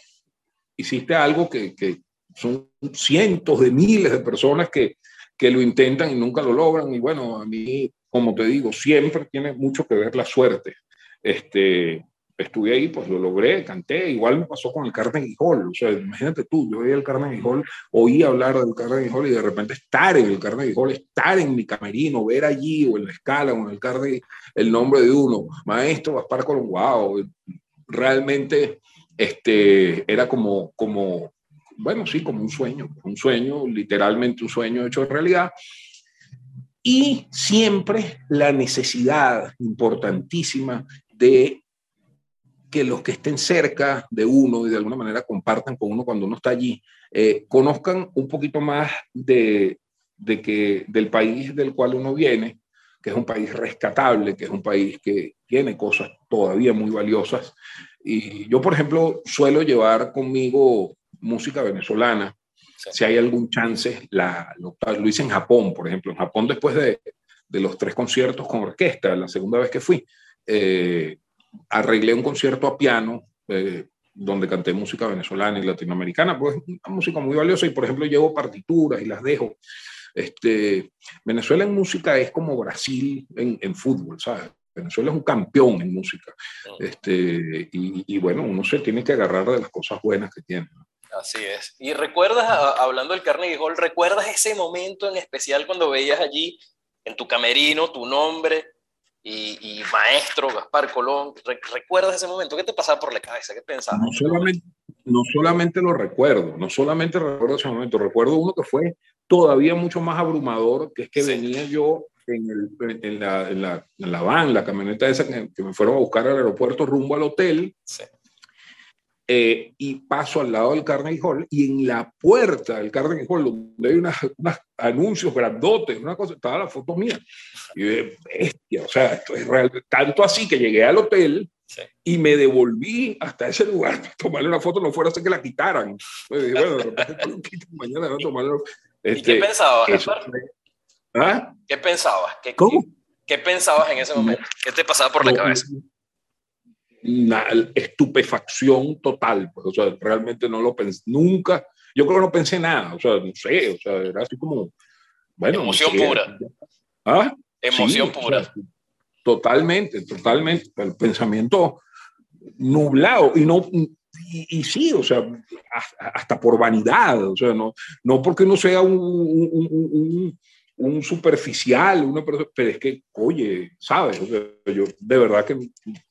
hiciste algo que, que son cientos de miles de personas que, que lo intentan y nunca lo logran, y bueno, a mí, como te digo, siempre tiene mucho que ver la suerte. Este, estuve ahí, pues lo logré, canté, igual me pasó con el Carnegie Hall, o sea, imagínate tú, yo veía el Carnegie Hall, oí hablar del Carnegie Hall y de repente estar en el Carnegie Hall, estar en mi camerino, ver allí o en la escala o en el Carnegie el nombre de uno, maestro Gaspar Colón, wow, realmente este, era como, como, bueno, sí, como un sueño, un sueño, literalmente un sueño hecho realidad. Y siempre la necesidad importantísima de que los que estén cerca de uno y de alguna manera compartan con uno cuando uno está allí, eh, conozcan un poquito más de, de, que, del país del cual uno viene, que es un país rescatable, que es un país que tiene cosas todavía muy valiosas. Y yo, por ejemplo, suelo llevar conmigo música venezolana. Si hay algún chance, la, lo, lo, hice en Japón, por ejemplo. En Japón, después de, de los tres conciertos con orquesta, la segunda vez que fui, eh, arreglé un concierto a piano eh, donde canté música venezolana y latinoamericana, pues una música muy valiosa y por ejemplo llevo partituras y las dejo. Este, Venezuela en música es como Brasil en, en fútbol, ¿sabes? Venezuela es un campeón en música. Este, y, y, bueno, uno se tiene que agarrar de las cosas buenas que tiene. Así es. Y recuerdas, hablando del Carnegie Hall, ¿recuerdas ese momento en especial cuando veías allí en tu camerino tu nombre y, maestro Gaspar Colón. ¿Recuerdas ese momento? ¿Qué te pasaba por la cabeza? ¿Qué pensabas? No solamente, no solamente lo recuerdo, no solamente recuerdo ese momento, recuerdo uno que fue todavía mucho más abrumador, que es que venía yo en, el, en, la, en, la, en, la, van, la camioneta esa que, que, me fueron a buscar al aeropuerto rumbo al hotel. Sí. Eh, y paso al lado del Carnegie Hall y en la puerta del Carnegie Hall, donde hay unos anuncios grandotes, una cosa, estaba la foto mía. Y yo, bestia, o sea, esto es real. Tanto así que llegué al hotel sí. y me devolví hasta ese lugar para tomarle una foto, no fuera a ser que la quitaran. Entonces dije, bueno, de repente mañana, no tomarlo. Este, ¿Y qué este, pensabas? ¿Ah? ¿Qué pensabas? ¿Qué, ¿Cómo? ¿Qué, ¿Qué pensabas en ese momento? ¿Qué te pasaba por la cabeza? Una estupefacción total, pues, o sea, realmente no lo pensé, nunca, yo creo que no pensé nada, o sea, no sé, o sea, era así como, bueno. Emoción no sé, pura. ¿Ah? Emoción sí, pura. O sea, totalmente, totalmente, el pensamiento nublado, y no, y, y, sí, o sea, hasta por vanidad, o sea, no, no porque no sea un, un, un, un superficial, una persona, pero es que, oye, ¿sabes? Yo de verdad que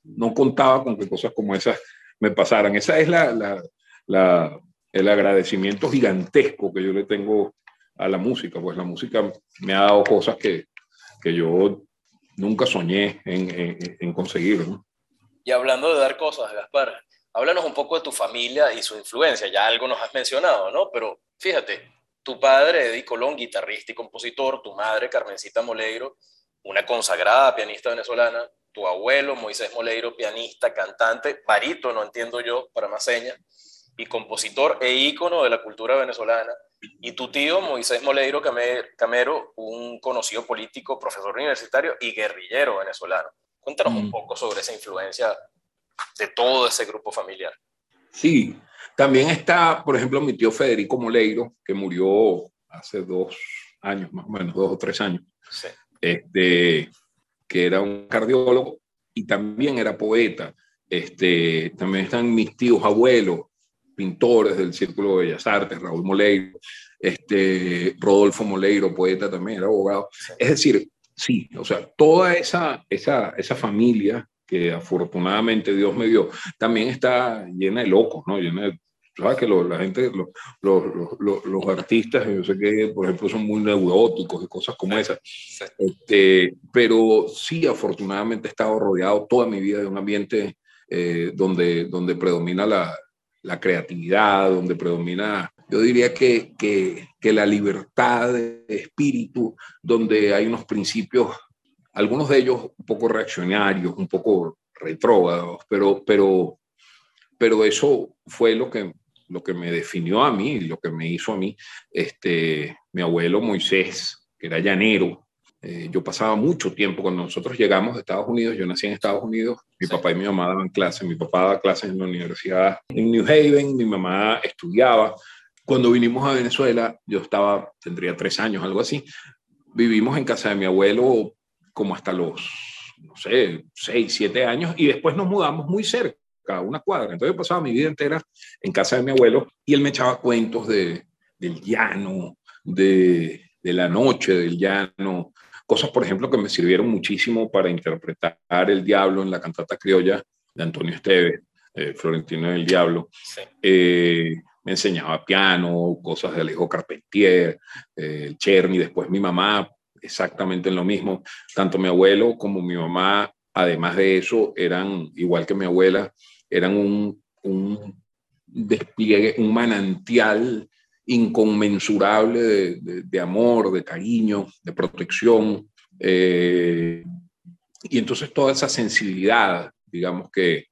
no contaba con que cosas como esas me pasaran. Esa es el agradecimiento gigantesco que yo le tengo a la música, pues la música me ha dado cosas que, que yo nunca soñé en, en, en conseguir. ¿no? Y hablando de dar cosas, Gaspar, háblanos un poco de tu familia y su influencia. Ya algo nos has mencionado, ¿no? Pero fíjate, tu padre, Eddie Colón, guitarrista y compositor, tu madre, Carmencita Moleiro, una consagrada pianista venezolana, tu abuelo, Moisés Moleiro, pianista, cantante, barítono, entiendo yo, para más señas, y compositor e ícono de la cultura venezolana, y tu tío, Moisés Moleiro Camero, un conocido político, profesor universitario y guerrillero venezolano. Cuéntanos mm. un poco sobre esa influencia de todo ese grupo familiar. Sí, también está, por ejemplo, mi tío Federico Moleiro, que murió hace dos años, más o menos, dos o tres años, sí. este, que era un cardiólogo y también era poeta. Este, también están mis tíos abuelos, pintores del Círculo de Bellas Artes, Raúl Moleiro, este, Rodolfo Moleiro, poeta también, era abogado. Es decir, sí, o sea, toda esa, esa, esa familia que afortunadamente Dios me dio, también está llena de locos, ¿no? Llena de, ¿sabes? Que lo, la gente, lo, lo, los artistas, yo sé que, por ejemplo, son muy neuróticos y cosas como esas, este, pero sí, afortunadamente he estado rodeado toda mi vida de un ambiente eh, donde, donde predomina la, la creatividad, donde predomina yo diría que, que, que, la libertad de espíritu, donde hay unos principios algunos de ellos un poco reaccionarios, un poco retrógrados, pero, pero, pero eso fue lo que, lo que me definió a mí, lo que me hizo a mí. Este, mi abuelo Moisés, que era llanero, eh, yo pasaba mucho tiempo cuando nosotros llegamos de Estados Unidos, yo nací en Estados Unidos, mi papá y mi mamá daban clases, mi papá daba clases en la universidad en New Haven, mi mamá estudiaba. Cuando vinimos a Venezuela, yo estaba, tendría tres años, algo así, vivimos en casa de mi abuelo como hasta los, no sé, seis, siete años y después nos mudamos muy cerca, a una cuadra. Entonces yo pasaba mi vida entera en casa de mi abuelo y él me echaba cuentos de, del llano, de, de la noche del llano, Cosas, por ejemplo, que me sirvieron muchísimo para interpretar el diablo en la cantata criolla de Antonio Esteves, eh, Florentino del Diablo. Eh, me enseñaba piano, cosas de Alejo Carpentier, eh, el Cherny, después mi mamá, exactamente en lo mismo. Tanto mi abuelo como mi mamá, además de eso, eran, igual que mi abuela, eran un, un despliegue, un manantial inconmensurable de, amor, de cariño, de protección. Eh, y entonces toda esa sensibilidad, digamos que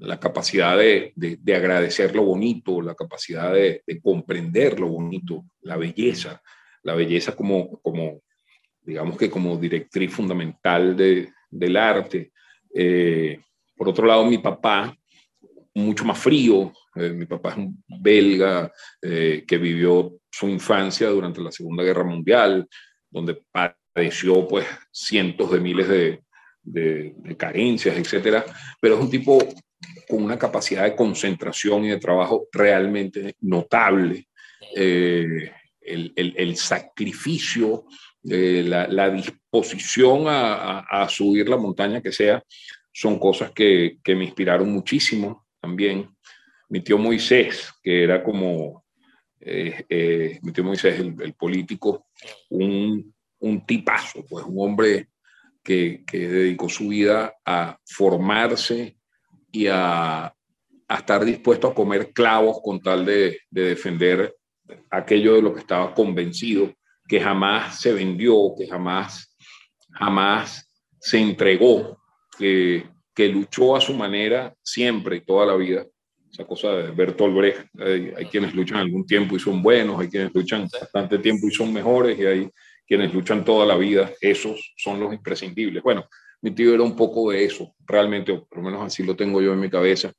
la capacidad de, agradecer lo bonito, la capacidad de, comprender lo bonito, la belleza, la belleza como, como digamos que como directriz fundamental del arte. Eh, por otro lado, mi papá, mucho más frío. Eh, mi papá es un belga eh, que vivió su infancia durante la Segunda Guerra Mundial, donde padeció pues cientos de miles de, de, carencias, etcétera, pero es un tipo con una capacidad de concentración y de trabajo realmente notable. El, el, el, sacrificio, la, la, disposición a, a, a, subir la montaña que sea, son cosas que, que me inspiraron muchísimo también. Mi tío Moisés, que era como, eh, eh, mi tío Moisés, el, político, un, un, tipazo, pues un hombre que, que, dedicó su vida a formarse y a, a, estar dispuesto a comer clavos con tal de, de defender aquello de lo que estaba convencido, que jamás se vendió, que jamás, jamás se entregó, que, luchó a su manera siempre toda la vida. Esa cosa de Bertolt Brecht, hay, quienes luchan algún tiempo y son buenos, hay quienes luchan bastante tiempo y son mejores, y hay quienes luchan toda la vida, esos son los imprescindibles. Bueno, mi tío era un poco de eso, realmente, por lo menos así lo tengo yo en mi cabeza.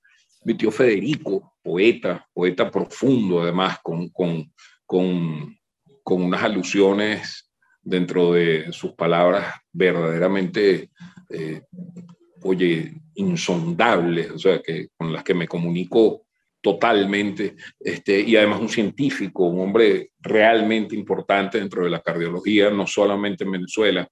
Mi tío Federico, poeta, poeta profundo además, con unas alusiones dentro de sus palabras verdaderamente eh, oye, insondables, o sea, que, con las que me comunico totalmente, este, y además un científico, un hombre realmente importante dentro de la cardiología, no solamente en Venezuela,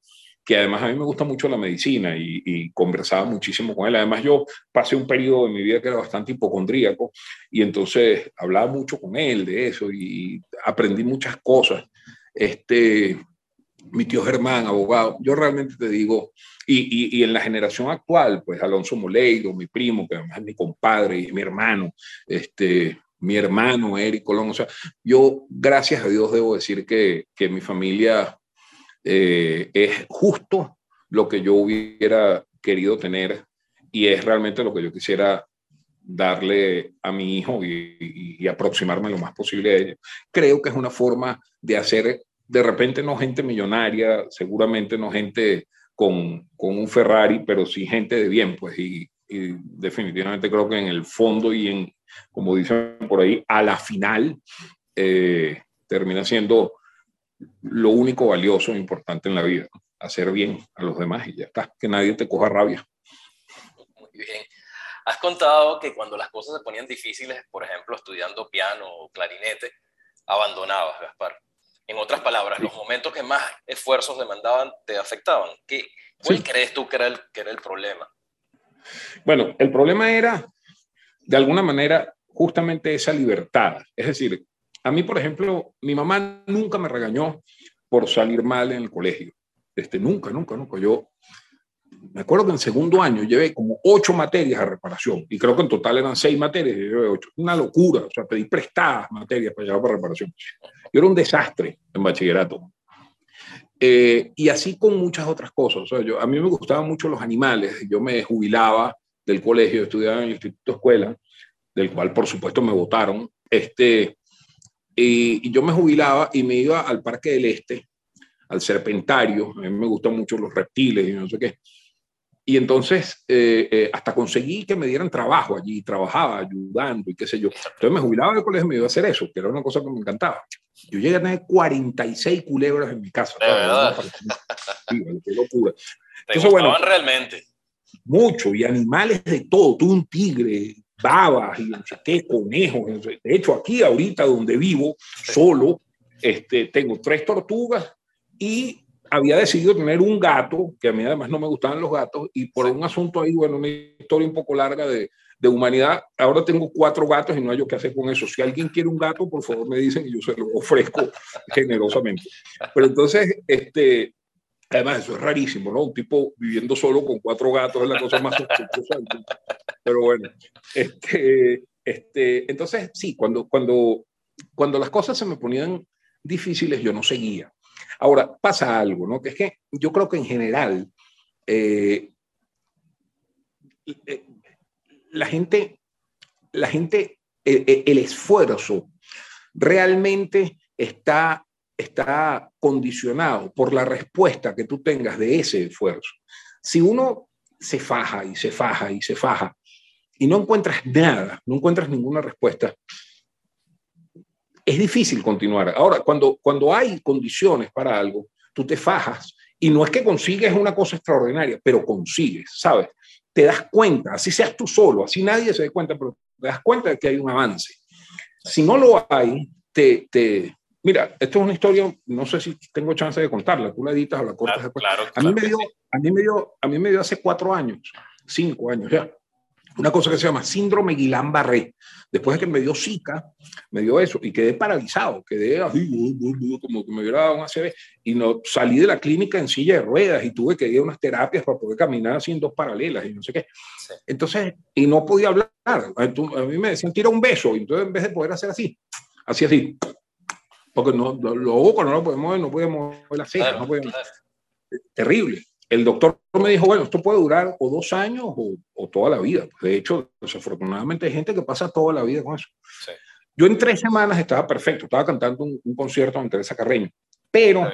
que además a mí me gusta mucho la medicina y, conversaba muchísimo con él. Además yo pasé un periodo de mi vida que era bastante hipocondríaco y entonces hablaba mucho con él de eso y aprendí muchas cosas. Este, mi tío Germán, abogado, yo realmente te digo, y, y, en la generación actual, pues Alonso Moleiro, mi primo, que además es mi compadre y mi hermano, este, mi hermano Eric Colón, o sea, yo gracias a Dios debo decir que, que mi familia eh, es justo lo que yo hubiera querido tener y es realmente lo que yo quisiera darle a mi hijo y, y, aproximarme lo más posible a ellos. Creo que es una forma de hacer de repente no gente millonaria, seguramente no gente con, con un Ferrari, pero sí gente de bien, pues, y, definitivamente creo que en el fondo y en, como dicen por ahí, a la final, eh, termina siendo lo único valioso e importante en la vida, hacer bien a los demás y ya está, que nadie te coja rabia. Muy bien. Has contado que cuando las cosas se ponían difíciles, por ejemplo, estudiando piano o clarinete, abandonabas, Gaspar. En otras palabras, los momentos que más esfuerzos demandaban te afectaban. ¿Qué, ¿Cuál crees tú que era, el, que era el problema? Bueno, el problema era, de alguna manera, justamente esa libertad. Es decir, a mí, por ejemplo, mi mamá nunca me regañó por salir mal en el colegio. Este, nunca, nunca, nunca. Yo me acuerdo que en segundo año llevé como ocho materias a reparación y creo que en total eran seis materias y llevé ocho. Una locura, o sea, pedí prestadas materias para llevar para reparación. Yo era un desastre en bachillerato. Eh, y así con muchas otras cosas. O sea, yo, a mí me gustaban mucho los animales. Yo me jubilaba del colegio, estudiaba en el Instituto Escuela, del cual por supuesto me votaron. Este, y, yo me jubilaba y me iba al Parque del Este, al Serpentario. A mí me gustan mucho los reptiles y no sé qué. Y entonces eh, eh, hasta conseguí que me dieran trabajo allí, trabajaba ayudando y qué sé yo. Entonces me jubilaba del colegio y me iba a hacer eso, que era una cosa que me encantaba. Yo llegué a tener 46 culebras en mi casa. De verdad. qué locura. ¿Te Entonces, bueno, realmente? Mucho, y animales de todo. Tuve un tigre, babas y no sé qué, conejos. De hecho, aquí ahorita donde vivo, solo, este, tengo tres tortugas y había decidido tener un gato, que a mí además no me gustaban los gatos, y por un asunto ahí, bueno, una historia un poco larga de, de humanidad, ahora tengo cuatro gatos y no hay yo qué hacer con eso. Si alguien quiere un gato, por favor me dicen y yo se lo ofrezco generosamente. Pero entonces, este, además eso es rarísimo, ¿no? Un tipo viviendo solo con cuatro gatos es la cosa más sospechosa. Pero bueno, este, este, entonces sí, cuando, cuando, cuando las cosas se me ponían difíciles, yo no seguía. Ahora, pasa algo, ¿no? Que es que yo creo que en general eh, eh, la gente, la gente, el, esfuerzo realmente está, está condicionado por la respuesta que tú tengas de ese esfuerzo. Si uno se faja y se faja y se faja y no encuentras nada, no encuentras ninguna respuesta, es difícil continuar. Ahora, cuando, cuando hay condiciones para algo, tú te fajas y no es que consigues una cosa extraordinaria, pero consigues, ¿sabes? Te das cuenta, así seas tú solo, así nadie se dé cuenta, pero te das cuenta de que hay un avance. Si no lo hay, te, te... Mira, esto es una historia, no sé si tengo chance de contarla, tú la editas o la cortas después. a, mí me dio, a, mí me dio, a mí me dio hace cuatro años, cinco años ya, una cosa que se llama síndrome Guillain-Barré. Después de que me dio Zika, me dio eso y quedé paralizado, quedé así, como que me hubiera dado un ACV y no, salí de la clínica en silla de ruedas y tuve que ir a unas terapias para poder caminar así en dos paralelas y no sé qué. Entonces, y no podía hablar. A mí me decían, tira un beso y entonces en vez de poder hacer así, así así, porque no, lo ojos no lo podemos mover, no podemos mover las cejas, no podemos. Terrible el doctor me dijo, bueno, esto puede durar o dos años o, toda la vida. De hecho, desafortunadamente hay gente que pasa toda la vida con eso. Yo en tres semanas estaba perfecto, estaba cantando un, concierto en Teresa Carreño, pero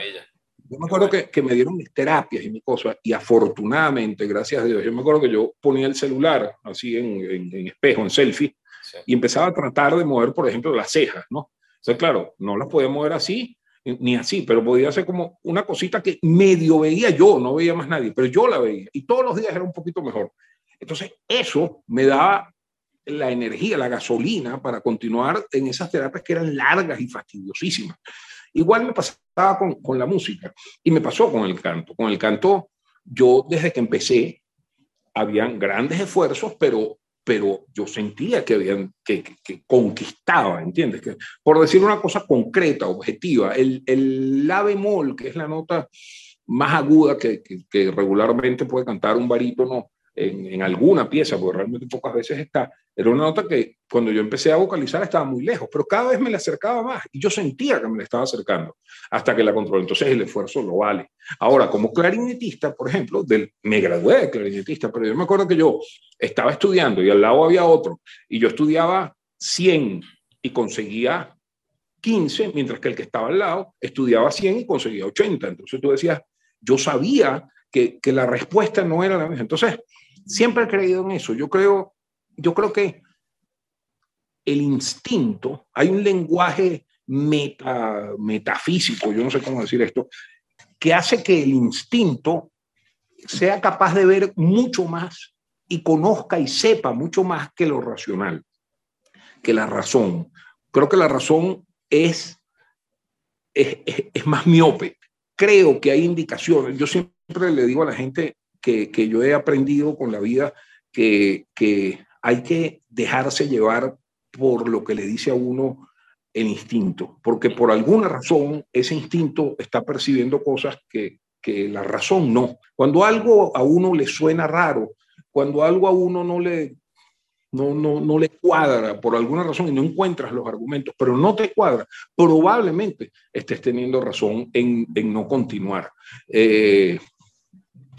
yo me acuerdo que, que, me dieron mis terapias y mi cosa, y afortunadamente, gracias a Dios, yo me acuerdo que yo ponía el celular así en, en, espejo, en selfie, y empezaba a tratar de mover, por ejemplo, las cejas, ¿no? Entonces, claro, no las podía mover así, ni así, pero podía ser como una cosita que medio veía yo, no veía más nadie, pero yo la veía y todos los días era un poquito mejor. Entonces, eso me daba la energía, la gasolina para continuar en esas terapias que eran largas y fastidiosísimas. Igual me pasaba con, con la música y me pasó con el canto. Con el canto, yo desde que empecé, habían grandes esfuerzos, pero pero yo sentía que, habían, que, que, conquistaba, ¿entiendes? Que, por decir una cosa concreta, objetiva, el, el la bemol, que es la nota más aguda que, que regularmente puede cantar un barítono, en, alguna pieza, porque realmente pocas veces está, era una nota que cuando yo empecé a vocalizar estaba muy lejos, pero cada vez me la acercaba más y yo sentía que me la estaba acercando hasta que la controlé. Entonces el esfuerzo lo vale. Ahora, como clarinetista, por ejemplo, del, me gradué de clarinetista, pero yo me acuerdo que yo estaba estudiando y al lado había otro y yo estudiaba 100 y conseguía 15, mientras que el que estaba al lado estudiaba 100 y conseguía 80. Entonces tú decías, yo sabía que, que la respuesta no era la misma. Entonces, Siempre he creído en eso. Yo creo, yo creo que el instinto, hay un lenguaje meta, metafísico, yo no sé cómo decir esto, que hace que el instinto sea capaz de ver mucho más y conozca y sepa mucho más que lo racional, que la razón. Creo que la razón es, es, es más miope. Creo que hay indicaciones. Yo siempre le digo a la gente, que, que yo he aprendido con la vida que, que hay que dejarse llevar por lo que le dice a uno el instinto, porque por alguna razón ese instinto está percibiendo cosas que, que, la razón no. Cuando algo a uno le suena raro, cuando algo a uno no le, no, no, no le cuadra por alguna razón y no encuentras los argumentos, pero no te cuadra, probablemente estés teniendo razón en, en no continuar. Eh,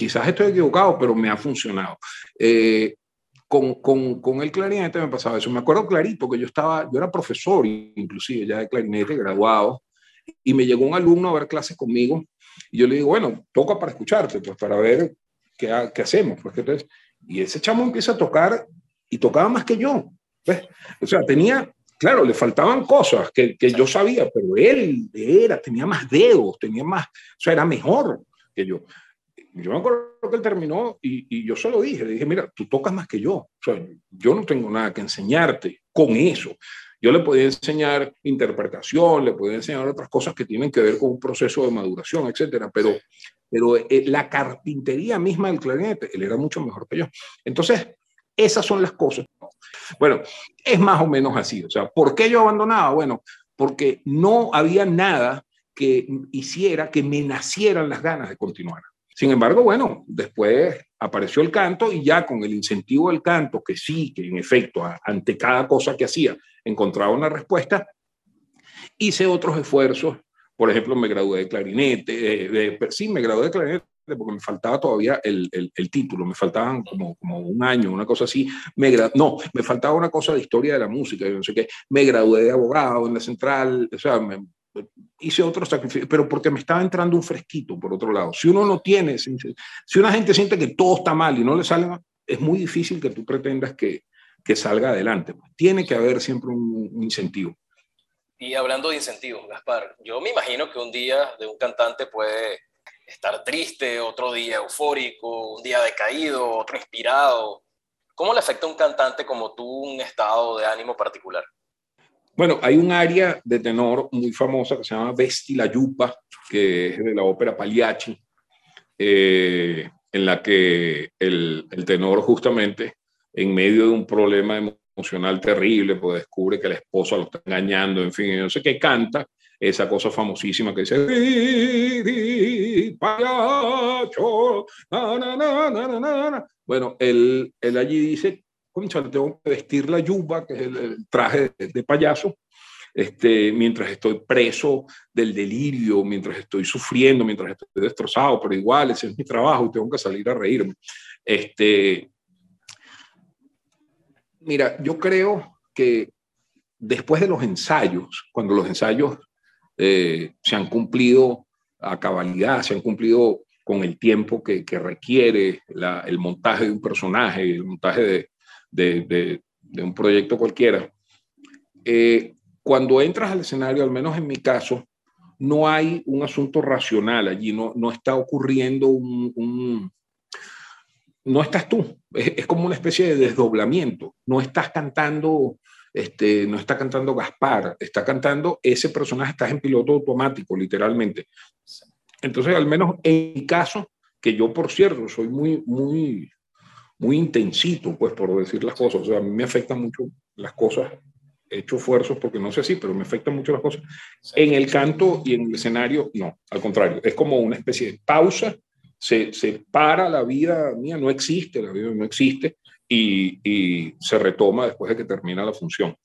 quizás estoy equivocado, pero me ha funcionado. Eh, con, con, con, el clarinete me pasaba eso. Me acuerdo clarito que yo estaba, yo era profesor inclusive ya de clarinete, graduado, y me llegó un alumno a ver clases conmigo y yo le digo, bueno, toca para escucharte, pues para ver qué, qué hacemos. Pues, entonces, y ese chamo empieza a tocar y tocaba más que yo. ¿ves? O sea, tenía, claro, le faltaban cosas que, que yo sabía, pero él era, tenía más dedos, tenía más, o sea, era mejor que yo. Yo me acuerdo que él terminó y, yo se lo dije, le dije, mira, tú tocas más que yo, o sea, yo no tengo nada que enseñarte con eso. Yo le podía enseñar interpretación, le podía enseñar otras cosas que tienen que ver con un proceso de maduración, etcétera, pero, pero eh, la carpintería misma del clarinete, él era mucho mejor que yo. Entonces, esas son las cosas. Bueno, es más o menos así. O sea, ¿por qué yo abandonaba? Bueno, porque no había nada que hiciera que me nacieran las ganas de continuar. Sin embargo, bueno, después apareció el canto y ya con el incentivo del canto, que sí, que en efecto, ante cada cosa que hacía, encontraba una respuesta, hice otros esfuerzos. Por ejemplo, me gradué de clarinete, de, sí, me gradué de clarinete porque me faltaba todavía el, el, el título, me faltaban como, como, un año, una cosa así. Me no, me faltaba una cosa de historia de la música, yo no sé qué. Me gradué de abogado en la central, o sea, me, hice otro sacrificio, pero porque me estaba entrando un fresquito por otro lado. Si uno no tiene, si, una gente siente que todo está mal y no le sale, es muy difícil que tú pretendas que, que salga adelante. Tiene que haber siempre un, un, incentivo. Y hablando de incentivos, Gaspar, yo me imagino que un día de un cantante puede estar triste, otro día eufórico, un día decaído, otro inspirado. ¿Cómo le afecta a un cantante como tú un estado de ánimo particular? Bueno, hay un área de tenor muy famosa que se llama Vesti la Yupa, que es de la ópera Pagliacci, eh, en la que el, el, tenor justamente en medio de un problema emocional terrible, pues descubre que la esposa lo está engañando, en fin, no sé qué canta, esa cosa famosísima que dice, bueno, él, él allí dice, concha, tengo que vestir la yuba, que es el, el traje de, de, payaso, este, mientras estoy preso del delirio, mientras estoy sufriendo, mientras estoy destrozado, pero igual ese es mi trabajo y tengo que salir a reírme. Este, mira, yo creo que después de los ensayos, cuando los ensayos eh, se han cumplido a cabalidad, se han cumplido con el tiempo que, que requiere la, el montaje de un personaje, el montaje de, de, de, un proyecto cualquiera. Eh, cuando entras al escenario, al menos en mi caso, no hay un asunto racional allí, no, no está ocurriendo un, un no estás tú, es, es, como una especie de desdoblamiento, no estás cantando, este, no está cantando Gaspar, está cantando ese personaje, estás en piloto automático, literalmente. Entonces, al menos en mi caso, que yo, por cierto, soy muy, muy, muy intensito, pues, por decir las cosas, o sea, a mí me afectan mucho las cosas, he hecho esfuerzos porque no sé si, pero me afectan mucho las cosas. En el canto y en el escenario, no, al contrario, es como una especie de pausa se, se, para la vida mía, no existe, la vida no existe, y, y, se retoma después de que termina la función,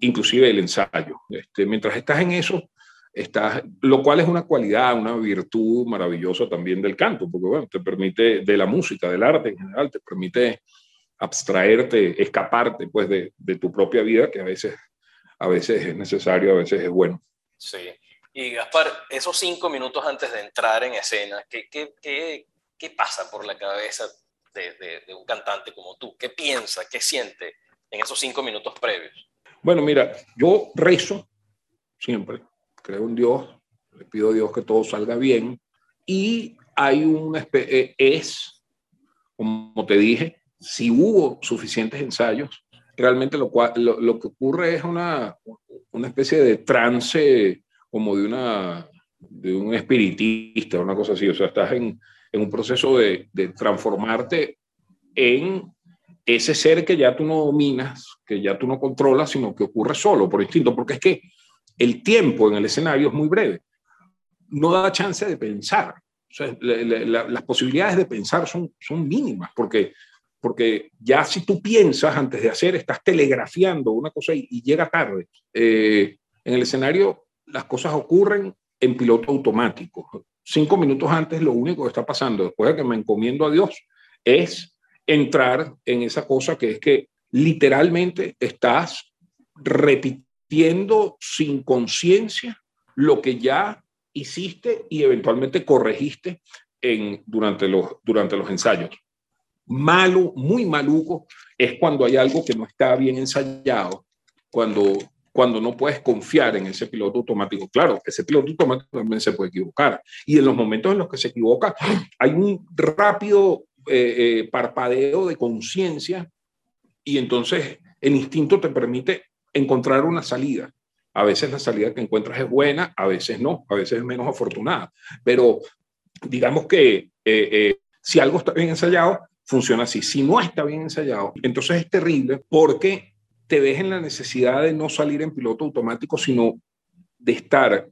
inclusive el ensayo. Este, mientras estás en eso, estás, lo cual es una cualidad, una virtud maravillosa también del canto, porque bueno, te permite, de la música, del arte en general, te permite abstraerte, escaparte pues de, de tu propia vida, que a veces, a veces es necesario, a veces es bueno. Sí. Y Gaspar, esos cinco minutos antes de entrar en escena, ¿qué, qué, qué, qué pasa por la cabeza de, de, de, un cantante como tú? ¿Qué piensa, qué siente en esos cinco minutos previos? Bueno, mira, yo rezo siempre, creo en Dios, le pido a Dios que todo salga bien y hay un, eh, es, como te dije, si hubo suficientes ensayos, realmente lo, lo, lo que ocurre es una, una especie de trance como de, una, de un espiritista, una cosa así. O sea, estás en, en un proceso de, de, transformarte en ese ser que ya tú no dominas, que ya tú no controlas, sino que ocurre solo, por instinto, porque es que el tiempo en el escenario es muy breve. No da chance de pensar. Las posibilidades de pensar son, son mínimas, porque porque ya si tú piensas antes de hacer, estás telegrafiando una cosa y, llega tarde. Eh, en el escenario las cosas ocurren en piloto automático. Cinco minutos antes lo único que está pasando, después de que me encomiendo a Dios, es entrar en esa cosa que es que literalmente estás repitiendo sin conciencia lo que ya hiciste y eventualmente corregiste en, durante, los, durante los ensayos. Malo, muy maluco, es cuando hay algo que no está bien ensayado, cuando, cuando no puedes confiar en ese piloto automático. Claro, ese piloto automático también se puede equivocar. Y en los momentos en los que se equivoca, hay un rápido eh, eh, parpadeo de conciencia y entonces el instinto te permite encontrar una salida. A veces la salida que encuentras es buena, a veces no, a veces es menos afortunada. Pero digamos que eh, si algo está bien ensayado, funciona así. Si no está bien ensayado, entonces es terrible porque te ves en la necesidad de no salir en piloto automático, sino de estar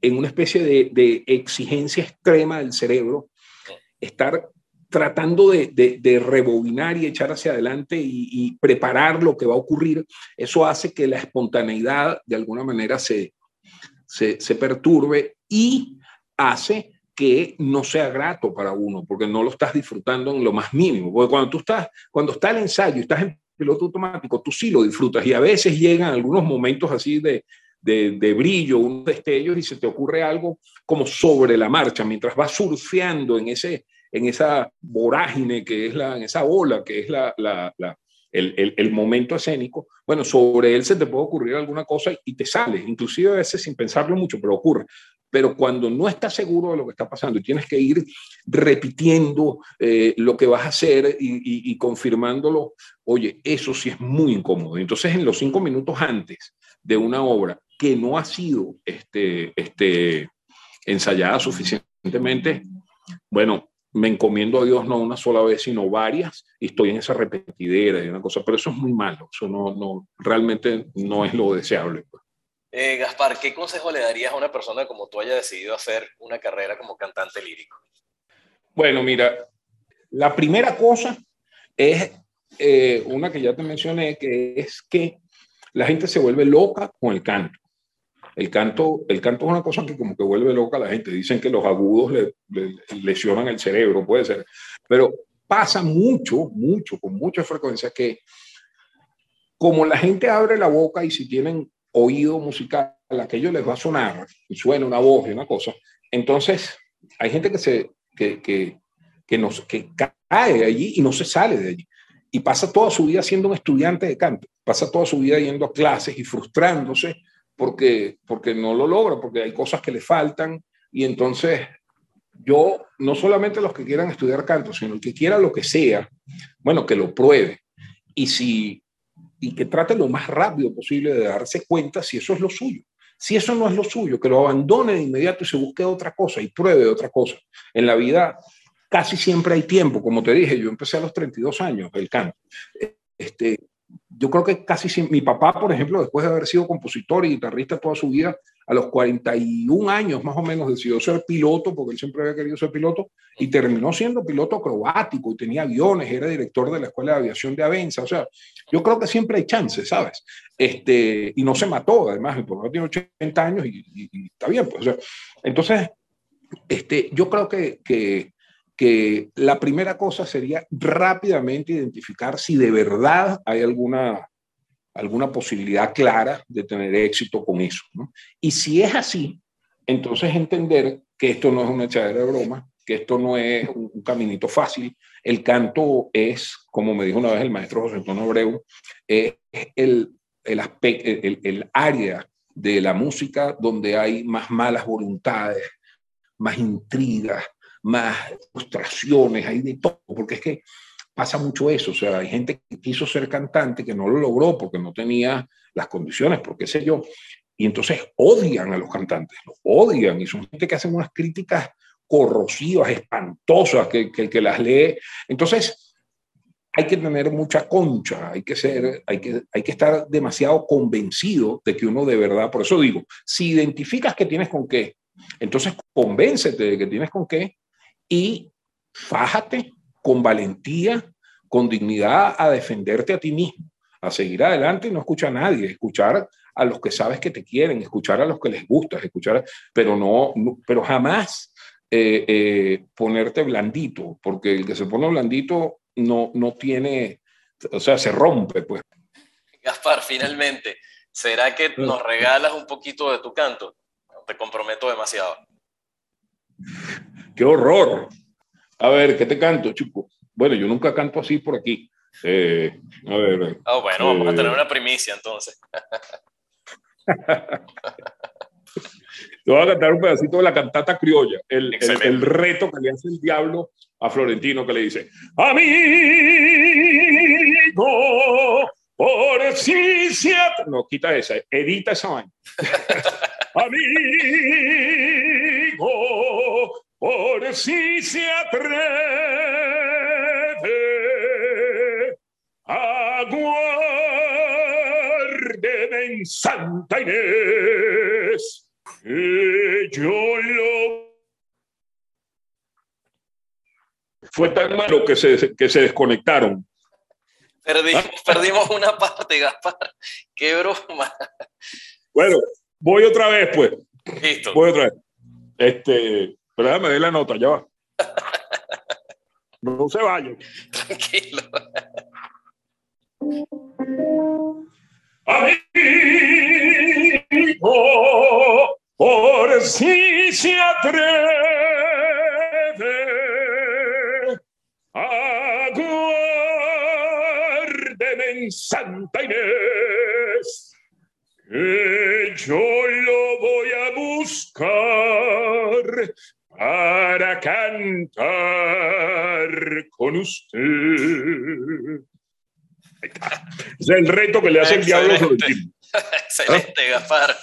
en una especie de, exigencia extrema del cerebro, estar tratando de, rebobinar y echar hacia adelante y, preparar lo que va a ocurrir, eso hace que la espontaneidad de alguna manera se, se, perturbe y hace que no sea grato para uno, porque no lo estás disfrutando en lo más mínimo. Porque cuando tú estás, cuando está el ensayo estás en piloto automático, tú sí lo disfrutas y a veces llegan algunos momentos así de, de, brillo, un destello y se te ocurre algo como sobre la marcha, mientras vas surfeando en, ese, en esa vorágine que es la, en esa ola que es la, la, el, el, el, momento escénico, bueno, sobre él se te puede ocurrir alguna cosa y te sale, inclusive a veces sin pensarlo mucho, pero ocurre pero cuando no estás seguro de lo que está pasando y tienes que ir repitiendo eh, lo que vas a hacer y, confirmándolo, oye, eso sí es muy incómodo. Entonces, en los cinco minutos antes de una obra que no ha sido este, este, ensayada suficientemente, bueno, me encomiendo a Dios no una sola vez, sino varias, y estoy en esa repetidera y una cosa, pero eso es muy malo, eso no, no realmente no es lo deseable. Pues. Eh, Gaspar, ¿qué consejo le darías a una persona como tú haya decidido hacer una carrera como cantante lírico? Bueno, mira, la primera cosa es eh, una que ya te mencioné, que es que la gente se vuelve loca con el canto. El canto, el canto es una cosa que como que vuelve loca a la gente. Dicen que los agudos le, lesionan el cerebro, puede ser. Pero pasa mucho, mucho, con mucha frecuencia que como la gente abre la boca y si tienen oído musical, aquello les va a sonar y suena una voz y una cosa. Entonces, hay gente que, se, que, que, que, nos, que cae allí y no se sale de allí. Y pasa toda su vida siendo un estudiante de canto, pasa toda su vida yendo a clases y frustrándose porque, porque no lo logra, porque hay cosas que le faltan. Y entonces, yo, no solamente los que quieran estudiar canto, sino el que quiera lo que sea, bueno, que lo pruebe. Y si y que trate lo más rápido posible de darse cuenta si eso es lo suyo. Si eso no es lo suyo, que lo abandone de inmediato y se busque otra cosa y pruebe otra cosa. En la vida casi siempre hay tiempo, como te dije, yo empecé a los 32 años el canto. Este, yo creo que casi siempre, mi papá, por ejemplo, después de haber sido compositor y guitarrista toda su vida, a los 41 años más o menos decidió ser piloto, porque él siempre había querido ser piloto, y terminó siendo piloto acrobático y tenía aviones, era director de la Escuela de Aviación de Avenza. O sea, yo creo que siempre hay chances, ¿sabes? Este, y no se mató, además, mi papá tiene 80 años y, está bien. Pues, entonces, este, yo creo que, que, que la primera cosa sería rápidamente identificar si de verdad hay alguna alguna posibilidad clara de tener éxito con eso. Y si es así, entonces entender que esto no es una echadera de broma, que esto no es un, caminito fácil. El canto es, como me dijo una vez el maestro José Antonio Abreu, es el, el, el, el área de la música donde hay más malas voluntades, más intrigas, más frustraciones, hay de todo, porque es que pasa mucho eso. O sea, hay gente que quiso ser cantante que no lo logró porque no tenía las condiciones, por qué sé yo. Y entonces odian a los cantantes, los odian y son gente que hacen unas críticas corrosivas, espantosas, que, que, que las lee. Entonces, hay que tener mucha concha, hay que ser, hay que, hay que estar demasiado convencido de que uno de verdad, por eso digo, si identificas que tienes con qué, entonces convéncete de que tienes con qué y fájate con valentía con dignidad a defenderte a ti mismo, a seguir adelante y no escuchar a nadie, escuchar a los que sabes que te quieren, escuchar a los que les gustas, escuchar, pero no, pero jamás eh, eh, ponerte blandito, porque el que se pone blandito no, no tiene, o sea, se rompe, pues. Gaspar, finalmente, ¿será que nos regalas un poquito de tu canto? Te comprometo demasiado. ¡Qué horror! A ver, ¿qué te canto, chico? Bueno, yo nunca canto así por aquí. Eh, a ver. Ah, bueno, vamos a tener una primicia entonces. Te voy a cantar un pedacito de la cantata criolla, el, el, reto que le hace el diablo a Florentino, que le dice: Amigo, por si No, quita esa, edita esa vaina. Amigo, por si se atreve, aguárdeme en Santa Inés yo lo... Fue tan malo que se, que se desconectaron. Perdimos, perdimos una parte, Gaspar. Qué broma. Bueno, voy otra vez, pues. Listo. Voy otra vez. Este, pero déjame ver la nota, ya va. No se vayan. Tranquilo. Amigo, por si se atreve, aguárdeme en Santa Inés, que usted. Es el reto que le hace el diablo Excelente, Gafar.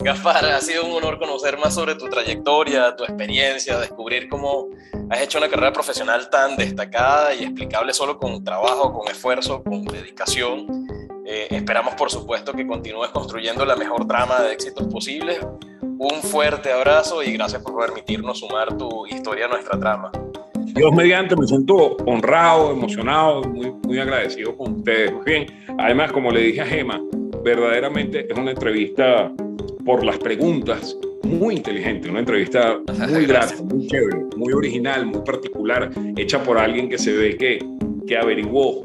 Gafar, ha sido un honor conocer más sobre tu trayectoria, tu experiencia, descubrir cómo has hecho una carrera profesional tan destacada y explicable solo con trabajo, con esfuerzo, con dedicación. Eh, esperamos, por supuesto, que continúes construyendo la mejor trama de éxitos posibles. Un fuerte abrazo y gracias por permitirnos sumar tu historia a nuestra trama. Dios mediante, me siento honrado, emocionado, muy, muy agradecido con ustedes. bien, además, como le dije a Gema, verdaderamente es una entrevista por las preguntas muy inteligente, una entrevista muy grata, muy chévere, muy original, muy particular, hecha por alguien que se ve que, que averiguó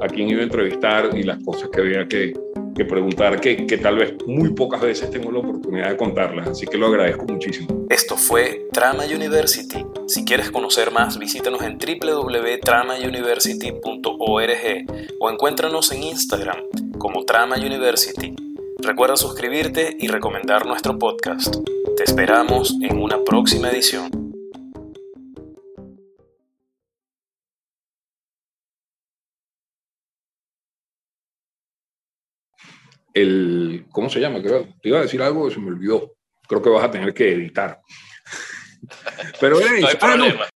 a quién iba a entrevistar y las cosas que había que, que preguntar, que, que, tal vez muy pocas veces tengo la oportunidad de contarlas, así que lo agradezco muchísimo. Esto fue Trama University. Si quieres conocer más, visítanos en www.tramauniversity.org o encuéntranos en Instagram como Trama University. Recuerda suscribirte y recomendar nuestro podcast. Te esperamos en una próxima edición. El, ¿Cómo se llama? Creo, te iba a decir algo que se me olvidó. Creo que vas a tener que editar. Pero, no hay problema.